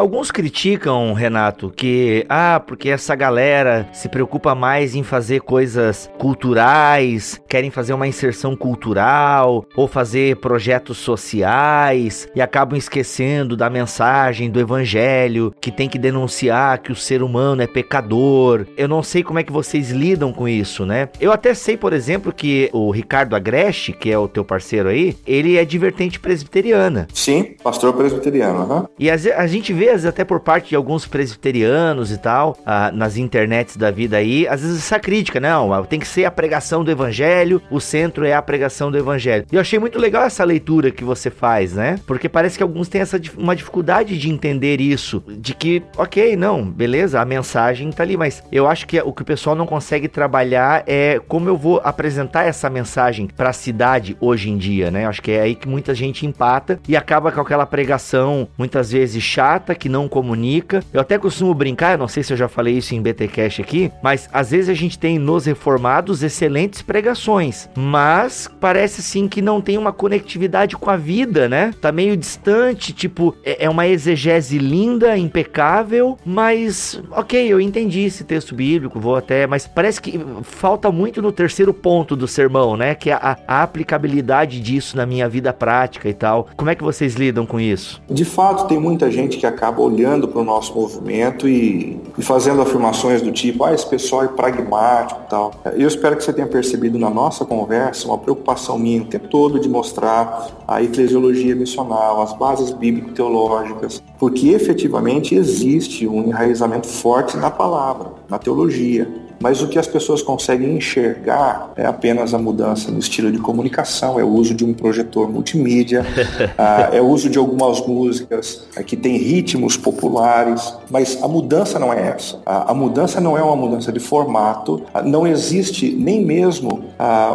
Alguns criticam, Renato, que ah, porque essa galera se preocupa mais em fazer coisas culturais, querem fazer uma inserção cultural ou fazer projetos sociais e acabam esquecendo da mensagem do evangelho que tem que denunciar que o ser humano é pecador. Eu não sei como é que vocês lidam com isso, né? Eu até sei, por exemplo, que o Ricardo Agreste, que é o teu parceiro aí, ele é divertente presbiteriana.
Sim, pastor presbiteriano, uhum.
E a, a gente vê vezes, até por parte de alguns presbiterianos e tal, ah, nas internets da vida aí, às vezes essa crítica, não, tem que ser a pregação do evangelho, o centro é a pregação do evangelho. E eu achei muito legal essa leitura que você faz, né? Porque parece que alguns têm essa uma dificuldade de entender isso, de que, ok, não, beleza, a mensagem tá ali, mas eu acho que o que o pessoal não consegue trabalhar é como eu vou apresentar essa mensagem para a cidade hoje em dia, né? Acho que é aí que muita gente empata e acaba com aquela pregação muitas vezes chata que não comunica. Eu até costumo brincar, não sei se eu já falei isso em BTcast aqui, mas às vezes a gente tem nos reformados excelentes pregações, mas parece sim que não tem uma conectividade com a vida, né? Tá meio distante, tipo, é, é uma exegese linda, impecável, mas ok, eu entendi esse texto bíblico, vou até, mas parece que falta muito no terceiro ponto do sermão, né? Que é a, a aplicabilidade disso na minha vida prática e tal. Como é que vocês lidam com isso?
De fato, tem muita gente que acaba acaba olhando para o nosso movimento e, e, fazendo afirmações do tipo, ah, esse pessoal é pragmático e tal. Eu espero que você tenha percebido na nossa conversa uma preocupação minha o tempo todo de mostrar a eclesiologia missional, as bases bíblico-teológicas, porque efetivamente existe um enraizamento forte na palavra, na teologia mas o que as pessoas conseguem enxergar é apenas a mudança no estilo de comunicação, é o uso de um projetor multimídia, é o uso de algumas músicas é, que têm ritmos populares, mas a mudança não é essa. A, mudança não é uma mudança de formato, não existe nem mesmo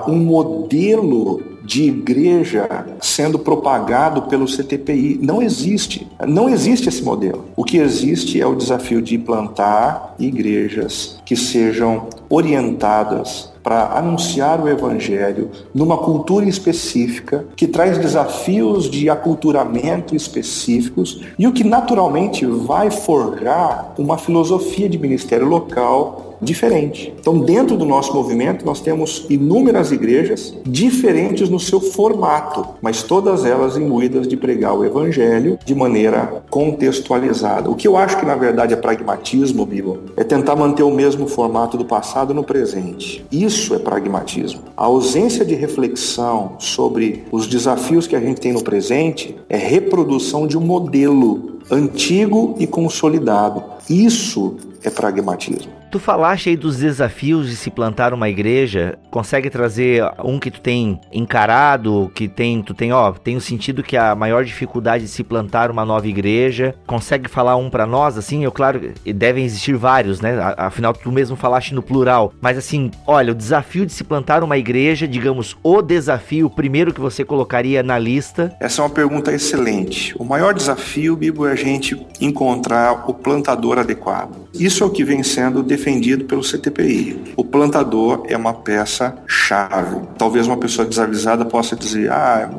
um modelo de igreja sendo propagado pelo CTPI. Não existe. Não existe esse modelo. O que existe é o desafio de plantar igrejas que sejam orientadas para anunciar o Evangelho numa cultura específica, que traz desafios de aculturamento específicos e o que naturalmente vai forjar uma filosofia de ministério local diferente. Então, dentro do nosso movimento, nós temos inúmeras igrejas diferentes no seu formato, mas todas elas imbuídas de pregar o evangelho de maneira contextualizada. O que eu acho que na verdade é pragmatismo, Bíblia, é tentar manter o mesmo formato do passado no presente. Isso é pragmatismo. A ausência de reflexão sobre os desafios que a gente tem no presente é reprodução de um modelo antigo e consolidado. Isso é pragmatismo.
Tu falaste aí dos desafios de se plantar uma igreja. Consegue trazer um que tu tem encarado, que tem, tu tem, ó, tem o sentido que a maior dificuldade de se plantar uma nova igreja. Consegue falar um para nós, assim? Eu, claro, devem existir vários, né? Afinal, tu mesmo falaste no plural. Mas assim, olha, o desafio de se plantar uma igreja, digamos, o desafio primeiro que você colocaria na lista.
Essa é uma pergunta excelente. O maior desafio, Bibo, é a gente encontrar o plantador adequado. Isso é o que vem sendo definido defendido pelo CTPI. O plantador é uma peça chave. Talvez uma pessoa desavisada possa dizer: ah,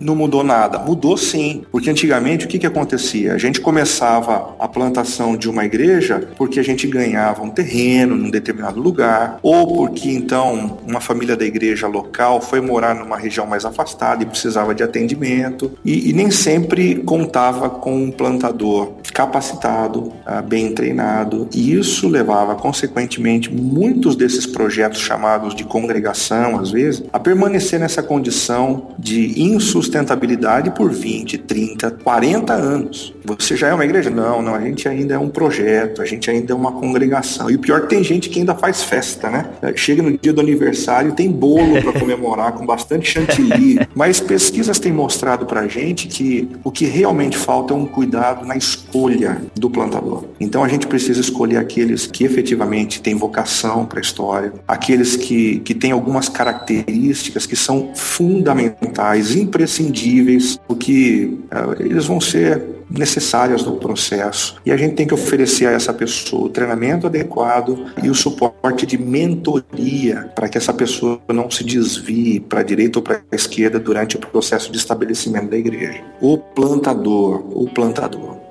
não mudou nada. Mudou sim, porque antigamente o que, que acontecia? A gente começava a plantação de uma igreja porque a gente ganhava um terreno num determinado lugar, ou porque então uma família da igreja local foi morar numa região mais afastada e precisava de atendimento, e, e nem sempre contava com um plantador capacitado, ah, bem treinado, e isso levava a consequentemente, muitos desses projetos chamados de congregação, às vezes, a permanecer nessa condição de insustentabilidade por 20, 30, 40 anos. Você já é uma igreja? Não, não, a gente ainda é um projeto, a gente ainda é uma congregação. E o pior é que tem gente que ainda faz festa, né? Chega no dia do aniversário, tem bolo para comemorar com bastante chantilly. Mas pesquisas têm mostrado para a gente que o que realmente falta é um cuidado na escolha do plantador. Então a gente precisa escolher aqueles que efetivamente efetivamente têm vocação para a história, aqueles que, que têm algumas características que são fundamentais, imprescindíveis, porque uh, eles vão ser necessárias no processo. E a gente tem que oferecer a essa pessoa o treinamento adequado e o suporte de mentoria para que essa pessoa não se desvie para a direita ou para a esquerda durante o processo de estabelecimento da igreja. O plantador, o plantador.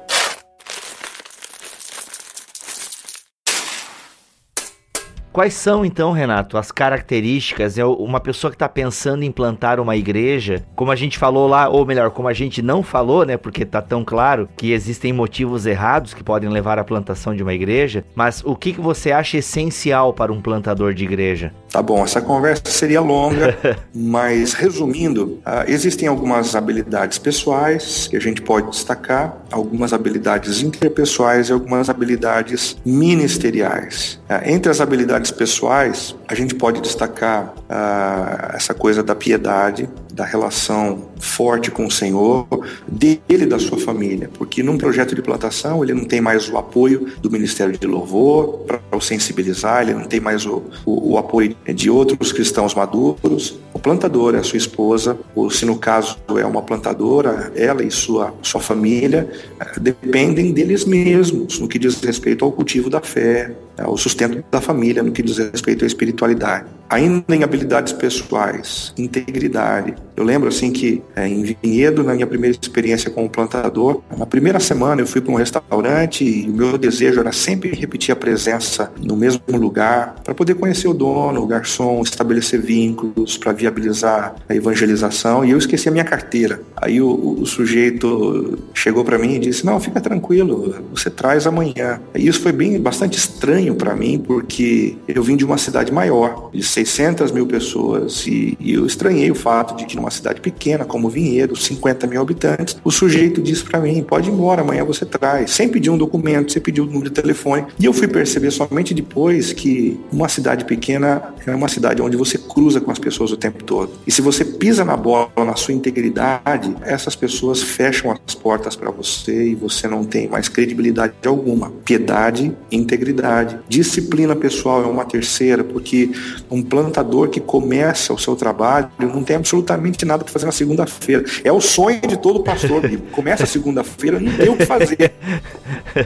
Quais são então, Renato, as características? É uma pessoa que está pensando em plantar uma igreja, como a gente falou lá, ou melhor, como a gente não falou, né? Porque está tão claro que existem motivos errados que podem levar à plantação de uma igreja. Mas o que, que você acha essencial para um plantador de igreja?
Tá bom, essa conversa seria longa, mas resumindo, uh, existem algumas habilidades pessoais que a gente pode destacar, algumas habilidades interpessoais e algumas habilidades ministeriais. Uh, entre as habilidades pessoais, a gente pode destacar uh, essa coisa da piedade, da relação forte com o Senhor, dele e da sua família, porque num projeto de plantação ele não tem mais o apoio do Ministério de Louvor para o sensibilizar, ele não tem mais o, o, o, apoio de outros cristãos maduros. O plantador é a sua esposa, ou se no caso é uma plantadora, ela e sua, sua família eh, dependem deles mesmos no que diz respeito ao cultivo da fé, ao sustento da família, no que diz respeito à espiritualidade. Ainda em habilidades pessoais, integridade, eu lembro assim que é, em Vinhedo, na minha primeira experiência como plantador, na primeira semana eu fui para um restaurante e o meu desejo era sempre repetir a presença no mesmo lugar para poder conhecer o dono, o garçom, estabelecer vínculos, para viabilizar a evangelização e eu esqueci a minha carteira. Aí o, o sujeito chegou para mim e disse: Não, fica tranquilo, você traz amanhã. E isso foi bem bastante estranho para mim, porque eu vim de uma cidade maior, de 600 mil pessoas, e, e eu estranhei o fato de que numa cidade pequena como Vinhedo, 50 mil habitantes, o sujeito disse para mim: Pode ir embora, amanhã você traz. Sem pedir um documento, sem pedir o um número de telefone. E eu fui perceber somente depois que uma cidade pequena é uma cidade onde você cruza com as pessoas o tempo todo. E se você pisa na bola, na sua integridade, essas pessoas fecham as portas para você e você não tem mais credibilidade alguma. Piedade, integridade. Disciplina pessoal é uma terceira, porque um plantador que começa o seu trabalho não tem absolutamente nada para fazer na segunda-feira. É o sonho de todo pastor, começa a segunda-feira, não tem o que fazer.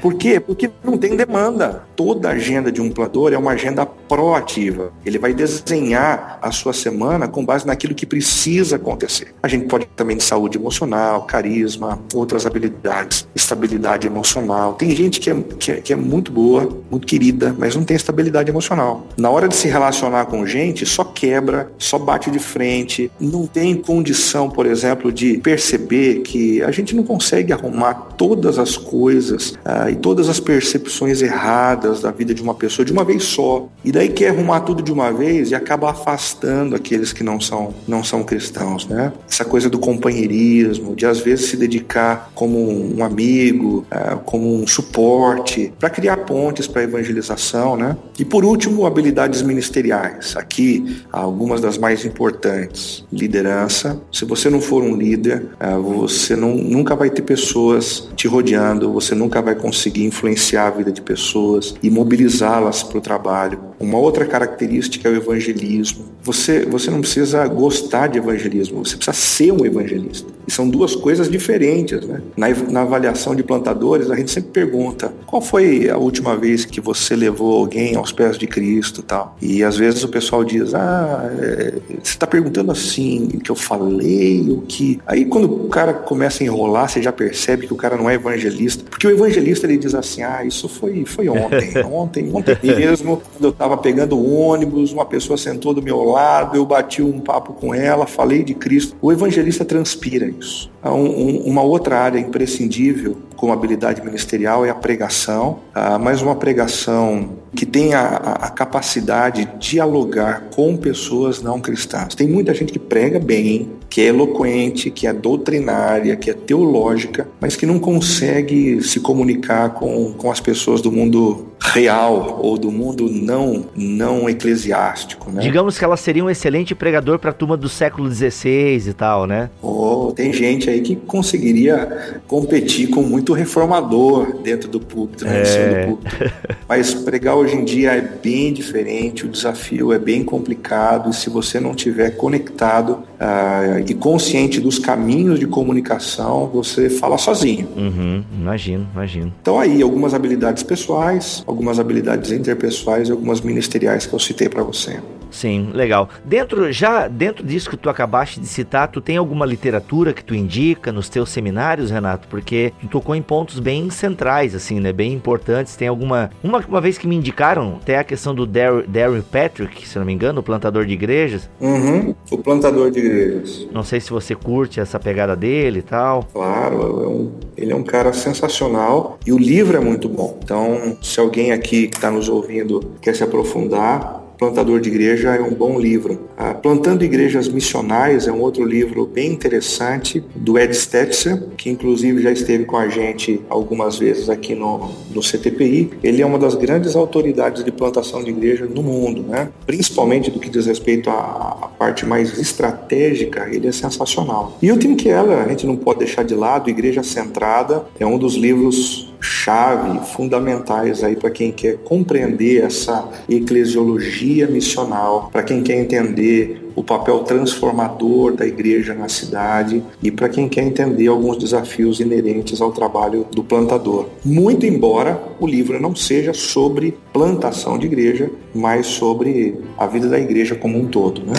Por quê? Porque não tem demanda. Toda agenda de um plantador é uma agenda proativa. Ele vai desenhar a sua semana com base naquilo que precisa acontecer. A gente pode também de saúde emocional, carisma, outras habilidades, estabilidade emocional. Tem gente que é, que é, que é muito boa, muito querida, mas não tem estabilidade emocional. Na hora de se relacionar com gente, só quebra, só bate de frente, não tem condição, por exemplo, de perceber que a gente não consegue arrumar todas as coisas ah, e todas as percepções erradas da vida de uma pessoa de uma vez só. E daí quer arrumar tudo de uma vez e acaba afastando aqueles que não são, não são cristãos, né? Essa coisa do companheirismo, de às vezes se dedicar como um amigo, ah, como um suporte, para criar pontes para a evangelização, né? E por último, habilidades ministeriais. Aqui, algumas das mais importantes. Liderança. Se você não for um líder, ah, você não, nunca vai ter pessoas te rodeando, você nunca vai conseguir influenciar a vida de pessoas e mobilizá-las para o trabalho. Uma outra característica é o evangelismo. Você, você não precisa gostar de evangelismo, você precisa ser um evangelista. E são duas coisas diferentes. Né? Na, na avaliação de plantadores, a gente sempre pergunta qual foi a última vez que você levou alguém aos pés de Cristo tal. E às vezes o pessoal diz, ah, é, você está perguntando assim, o que eu falei, o que... Aí quando o cara começa a enrolar, você já percebe que o cara não é evangelista. Porque o evangelista, ele diz assim, ah, isso foi, foi ontem, ontem, ontem mesmo, quando eu estava pegando o ônibus, uma pessoa sentou do meu lado, eu bati um papo com ela, falei de Cristo. O evangelista transpira isso. Um, um, uma outra área imprescindível como habilidade ministerial é a pregação, uh, mas uma pregação que tenha a, a, capacidade de dialogar com pessoas não cristãs. Tem muita gente que prega bem, que é eloquente, que é doutrinária, que é teológica, mas que não consegue se comunicar com, com as pessoas do mundo real ou do mundo não não eclesiástico, né?
Digamos que ela seria um excelente pregador para a turma do século XVI e tal, né?
Oh, tem gente aí que conseguiria competir com muito reformador dentro do púlpito, né? É. do púlpito. Mas pregar hoje em dia é bem diferente, o desafio é bem complicado e se você não tiver conectado uh, e consciente dos caminhos de comunicação, você fala sozinho.
Uhum, imagino, imagino.
Então aí algumas habilidades pessoais, algumas habilidades interpessoais e algumas ministeriais que eu citei para você.
Sim, legal. Dentro já dentro disso que tu acabaste de citar, tu tem alguma literatura que tu indica nos teus seminários, Renato? Porque tu tocou em pontos bem centrais, assim, né? Bem importantes. Tem alguma uma, uma vez que me indicaram até a questão do Darryl Patrick, se não me engano, o plantador de igrejas.
Uhum, o plantador de igrejas.
Não sei se você curte essa pegada dele e tal.
Claro, é um, ele é um cara sensacional e o livro é muito bom. Então, se alguém aqui que está nos ouvindo quer se aprofundar, Plantador de Igreja é um bom livro. Ah, Plantando Igrejas Missionais é um outro livro bem interessante do Ed Stetzer, que inclusive já esteve com a gente algumas vezes aqui no, no CTPI. Ele é uma das grandes autoridades de plantação de igreja no mundo, né? principalmente do que diz respeito à, à parte mais estratégica, ele é sensacional. E o Tim Keller, a gente não pode deixar de lado, Igreja Centrada, é um dos livros chave, fundamentais aí para quem quer compreender essa eclesiologia missional, para quem quer entender o papel transformador da igreja na cidade e para quem quer entender alguns desafios inerentes ao trabalho do plantador. Muito embora o livro não seja sobre plantação de igreja, mas sobre a vida da igreja como um todo, né?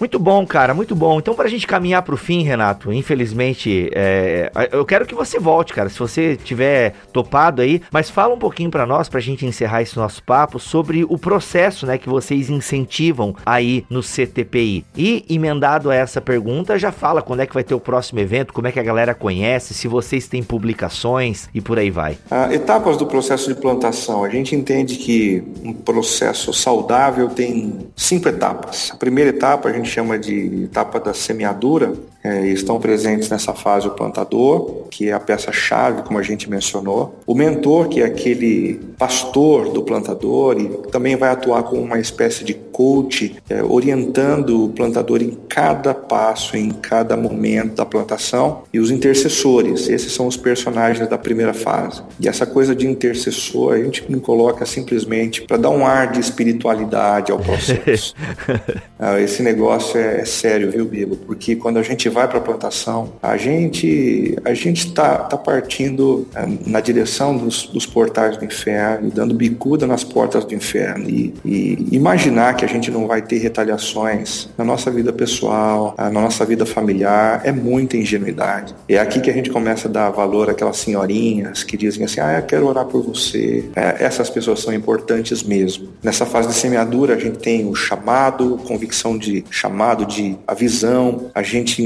Muito bom, cara, muito bom. Então, pra gente caminhar pro fim, Renato, infelizmente, é, eu quero que você volte, cara, se você tiver topado aí, mas fala um pouquinho para nós, pra gente encerrar esse nosso papo, sobre o processo, né, que vocês incentivam aí no CTPI. E, emendado a essa pergunta, já fala quando é que vai ter o próximo evento, como é que a galera conhece, se vocês têm publicações e por aí vai.
Ah, etapas do processo de plantação. A gente entende que um processo saudável tem cinco etapas. A primeira etapa a gente chama de etapa da semeadura. É, estão presentes nessa fase o plantador, que é a peça-chave, como a gente mencionou, o mentor, que é aquele pastor do plantador e também vai atuar como uma espécie de coach, é, orientando o plantador em cada passo, em cada momento da plantação, e os intercessores, esses são os personagens da primeira fase. E essa coisa de intercessor, a gente não coloca simplesmente para dar um ar de espiritualidade ao processo. Ah, esse negócio é, é sério, viu, Bibo? Porque quando a gente vai para a plantação, a gente a gente está tá partindo é, na direção dos, dos, portais do inferno, dando bicuda nas portas do inferno. E, e, imaginar que a gente não vai ter retaliações na nossa vida pessoal, na nossa vida familiar, é muita ingenuidade. É aqui que a gente começa a dar valor àquelas senhorinhas que dizem assim: ah, eu quero orar por você. É, essas pessoas são importantes mesmo. Nessa fase de semeadura, a gente tem o chamado, convicção de chamado, de a visão, a gente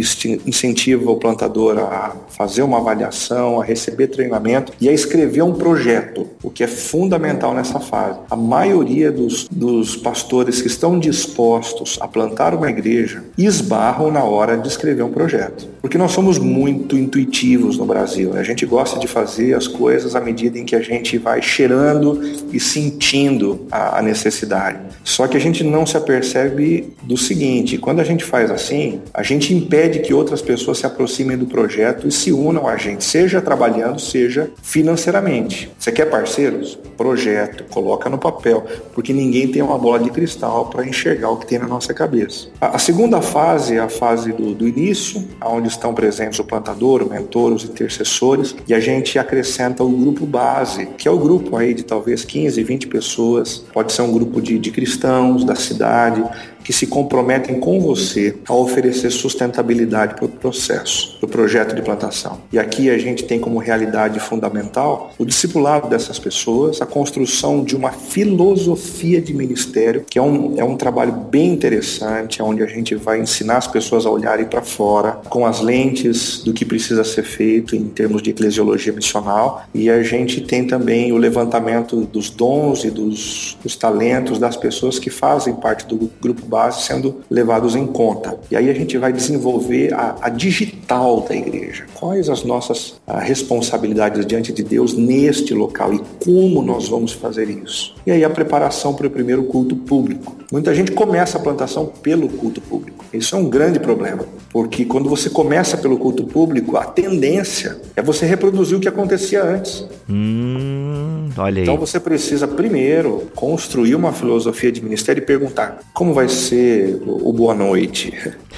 incentiva o plantador a fazer uma avaliação, a receber treinamento e a escrever um projeto, o que é fundamental nessa fase. A maioria dos, dos pastores que estão dispostos a plantar uma igreja esbarram na hora de escrever um projeto. Porque nós somos muito intuitivos no Brasil. Né? A gente gosta de fazer as coisas à medida em que a gente vai cheirando e sentindo a, a necessidade. Só que a gente não se apercebe do seguinte: quando a gente faz assim, a gente impede que outras pessoas se aproximem do projeto e se unam a gente, seja trabalhando, seja financeiramente. Você quer parceiros? Projeto, coloca no papel, porque ninguém tem uma bola de cristal para enxergar o que tem na nossa cabeça. A, a segunda fase é a fase do, do início, onde estão presentes o plantador, o mentor, os intercessores, e a gente acrescenta o grupo base, que é o grupo aí de talvez 15, 20 pessoas, pode ser um grupo de, de cristãos da cidade, que se comprometem com você a oferecer sustentabilidade para o processo, para o projeto de plantação. E aqui a gente tem como realidade fundamental o discipulado dessas pessoas, a construção de uma filosofia de ministério, que é um, é um trabalho bem interessante, onde a gente vai ensinar as pessoas a olharem para fora com as lentes do que precisa ser feito em termos de eclesiologia missional. E a gente tem também o levantamento dos dons e dos, dos talentos das pessoas que fazem parte do grupo base sendo levados em conta. E aí a gente vai desenvolver a, a digital da igreja. Quais as nossas a, ah, responsabilidades diante de Deus neste local e como nós vamos fazer isso? E aí a preparação para o primeiro culto público. Muita gente começa a plantação pelo culto público. Isso é um grande problema, porque quando você começa pelo culto público, a tendência é você reproduzir o que acontecia antes.
Hum, olha aí.
Então você precisa primeiro construir uma filosofia de ministério e perguntar como vai ser o boa noite.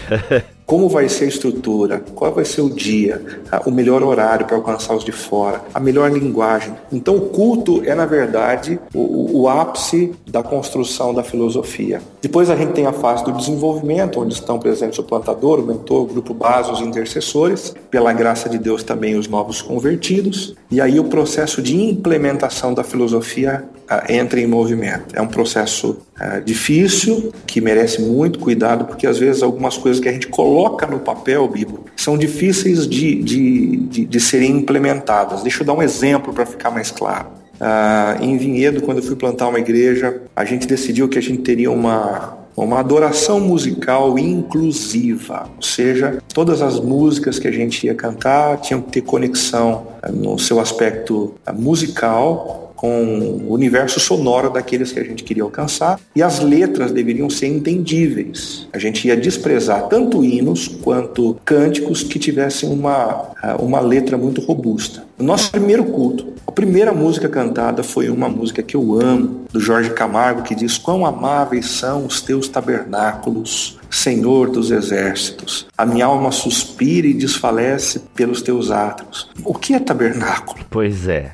Como vai ser a estrutura? Qual vai ser o dia? O melhor horário para alcançar os de fora? A melhor linguagem? Então, o culto é, na verdade, o, o, ápice da construção da filosofia. Depois, a gente tem a fase do desenvolvimento, onde estão presentes o plantador, o mentor, o grupo base, os intercessores, pela graça de Deus também os novos convertidos. E aí, o processo de implementação da filosofia uh, entra em movimento. É um processo uh, difícil, que merece muito cuidado, porque às vezes algumas coisas que a gente coloca no papel, Bibo, são difíceis de, de, de, de serem implementadas. Deixa eu dar um exemplo para ficar mais claro. Ah, em Vinhedo, quando eu fui plantar uma igreja, a gente decidiu que a gente teria uma, uma adoração musical inclusiva, ou seja, todas as músicas que a gente ia cantar tinham que ter conexão ah, no seu aspecto ah, musical com o universo sonoro daqueles que a gente queria alcançar e as letras deveriam ser entendíveis. A gente ia desprezar tanto hinos quanto cânticos que tivessem uma, ah, uma letra muito robusta. No nosso primeiro culto, a primeira música cantada foi uma música que eu amo, do Jorge Camargo, que diz: Quão amáveis são os teus tabernáculos, Senhor dos exércitos. A minha alma suspira e desfalece pelos teus átrios. O que é tabernáculo?
Pois é.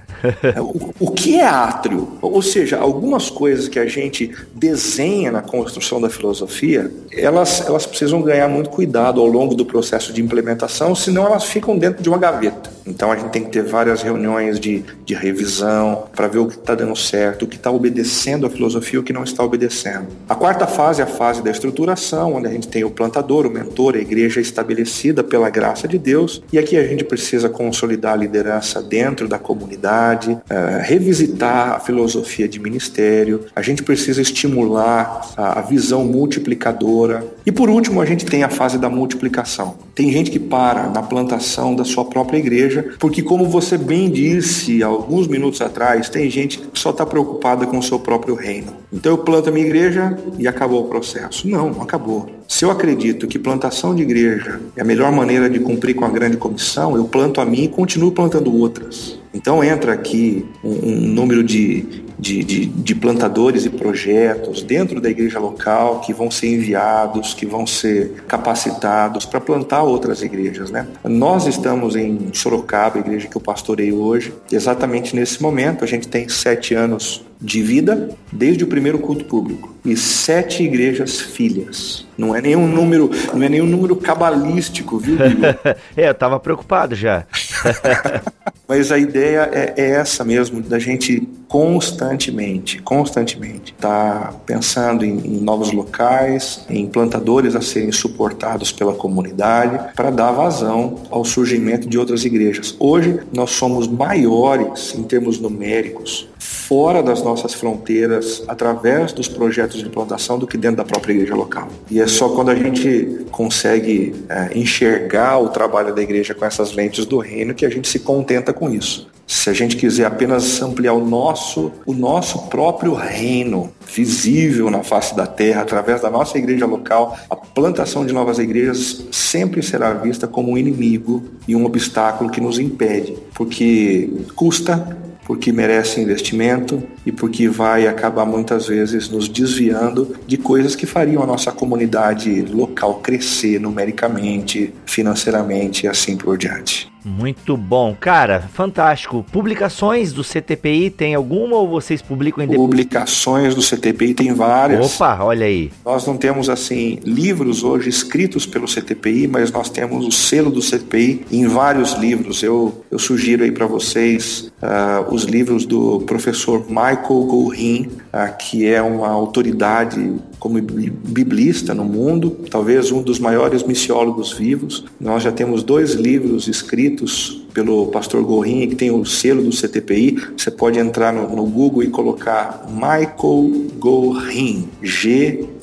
O, o que é átrio? Ou seja, algumas coisas que a gente desenha na construção da filosofia, elas, elas precisam ganhar muito cuidado ao longo do processo de implementação, senão elas ficam dentro de uma gaveta. Então a gente tem que ter várias reuniões de, de revisão para ver o que está dando certo, o que está obedecendo a filosofia e o que não está obedecendo. A quarta fase é a fase da estruturação, onde a gente tem o plantador, o mentor, a igreja estabelecida pela graça de Deus. E aqui a gente precisa consolidar a liderança dentro da comunidade, uh, revisitar a filosofia de ministério, a gente precisa estimular a, visão multiplicadora. E por último, a gente tem a fase da multiplicação. Tem gente que para na plantação da sua própria igreja, porque, como você bem disse alguns minutos atrás, tem gente que só está preocupada com o seu próprio reino. Então eu planto a minha igreja e acabou o processo. Não, não acabou. Se eu acredito que plantação de igreja é a melhor maneira de cumprir com a grande comissão, eu planto a mim e continuo plantando outras. Então entra aqui um, um número de, de, de, de, plantadores e projetos dentro da igreja local que vão ser enviados, que vão ser capacitados para plantar outras igrejas. Né? Nós estamos em Sorocaba, a igreja que eu pastorei hoje, exatamente nesse momento. A gente tem sete anos de vida desde o primeiro culto público e sete igrejas filhas. Não é nenhum número, não é nenhum número cabalístico, viu?
é, eu tava preocupado já.
Mas a ideia é, é, essa mesmo, da gente constantemente, constantemente, tá pensando em, em novos locais, em plantadores a serem suportados pela comunidade, para dar vazão ao surgimento de outras igrejas. Hoje nós somos maiores em termos numéricos fora das nossas fronteiras, através dos projetos de plantação, do que dentro da própria igreja local. E é só quando a gente consegue é, enxergar o trabalho da igreja com essas lentes do reino que a gente se contenta com isso. Se a gente quiser apenas ampliar o nosso, o nosso próprio reino visível na face da terra, através da nossa igreja local, a plantação de novas igrejas sempre será vista como um inimigo e um obstáculo que nos impede, porque custa, porque merece investimento e porque vai acabar muitas vezes nos desviando de coisas que fariam a nossa comunidade local crescer numericamente, financeiramente e assim por diante.
Muito bom, cara, fantástico. Publicações do CTPI tem alguma ou vocês publicam em
Publicações do CTPI tem várias.
Opa, olha aí.
Nós não temos assim livros hoje escritos pelo CTPI, mas nós temos o selo do CTPI em vários livros. Eu, eu sugiro aí para vocês uh, os livros do professor Michael Gorin, uh, que é uma autoridade como biblista no mundo, talvez um dos maiores missiólogos vivos. Nós já temos dois livros escritos pelo pastor Gorin, que tem o selo do CTPI. Você pode entrar no, no Google e colocar Michael Gorin, G-O-H-E-E-N,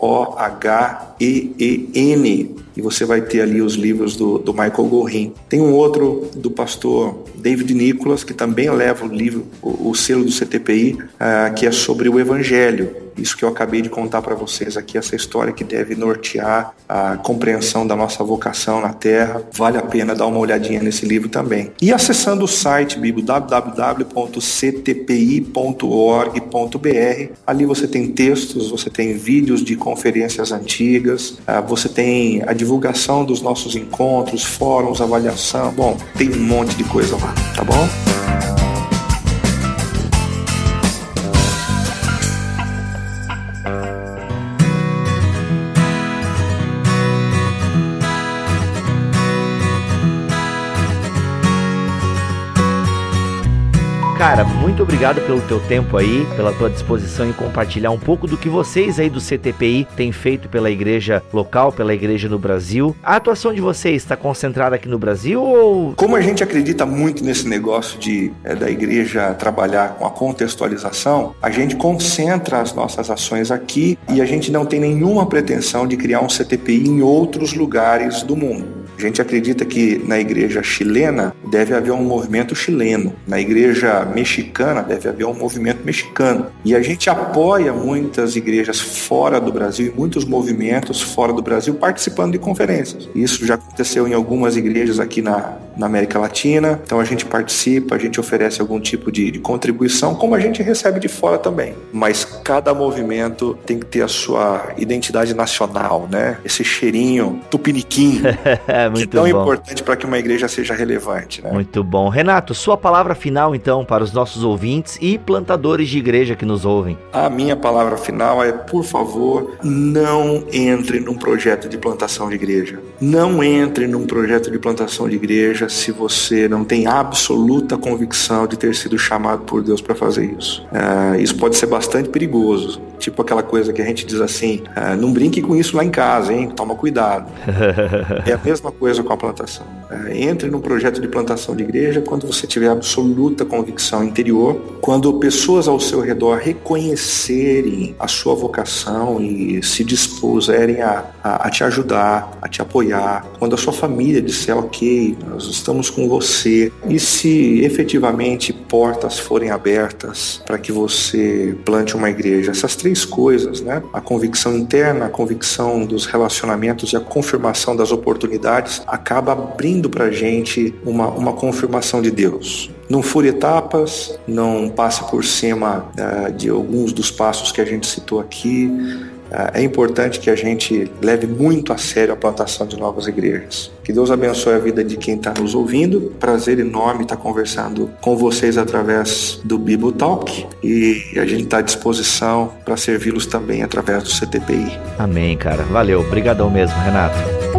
e você vai ter ali os livros do, do Michael Gorin. Tem um outro do pastor David Nicholas, que também leva o livro, o, o selo do CTPI, ah, que é sobre o Evangelho isso que eu acabei de contar para vocês aqui, essa história que deve nortear a compreensão da nossa vocação na Terra, vale a pena dar uma olhadinha nesse livro também. E acessando o site, Bibo, www.ctpi.org.br, ali você tem textos, você tem vídeos de conferências antigas, ah, você tem a divulgação dos nossos encontros, fóruns, avaliação, bom, tem um monte de coisa lá, tá bom?
Cara, muito obrigado pelo teu tempo aí, pela tua disposição em compartilhar um pouco do que vocês aí do CTPI têm feito pela igreja local, pela igreja no Brasil. A atuação de vocês está concentrada aqui no Brasil ou...
Como a gente acredita muito nesse negócio de é, da igreja trabalhar com a contextualização, a gente concentra as nossas ações aqui e a gente não tem nenhuma pretensão de criar um CTPI em outros lugares do mundo. A gente acredita que na igreja chilena deve haver um movimento chileno, na igreja mexicana deve haver um movimento mexicano. E a gente apoia muitas igrejas fora do Brasil e muitos movimentos fora do Brasil participando de conferências. Isso já aconteceu em algumas igrejas aqui na, na América Latina. Então a gente participa, a gente oferece algum tipo de, de contribuição, como a gente recebe de fora também. Mas cada movimento tem que ter a sua identidade nacional, né? Esse cheirinho tupiniquim, é que é tão bom. importante para que uma igreja seja relevante. Né?
Muito bom. Renato, sua palavra final então para os nossos ouvintes e plantadores de igreja que nos ouvem.
A minha palavra final é, por favor, não entre num projeto de plantação de igreja. Não entre num projeto de plantação de igreja se você não tem absoluta convicção de ter sido chamado por Deus para fazer isso. É, isso pode ser bastante perigoso. Tipo aquela coisa que a gente diz assim: é, não brinque com isso lá em casa, hein? Toma cuidado. é a mesma coisa com a plantação. É, entre num projeto de plantação de igreja quando você tiver absoluta convicção interior, quando pessoas ao seu redor reconhecerem a sua vocação e se dispuserem a, a, a te ajudar, a te apoiar, quando a sua família disser, ok, nós estamos com você, e se efetivamente portas forem abertas para que você plante uma igreja, essas três coisas, né? A convicção interna, a convicção dos relacionamentos e a confirmação das oportunidades acaba abrindo para a gente uma, uma confirmação de Deus. Não fure etapas, não passe por cima uh, de alguns dos passos que a gente citou aqui. Uh, é importante que a gente leve muito a sério a plantação de novas igrejas. Que Deus abençoe a vida de quem está nos ouvindo. Prazer enorme estar conversando com vocês através do Bible Talk e a gente está à disposição para servi-los também através do CTPI.
Amém, cara. Valeu. Obrigadão mesmo, Renato.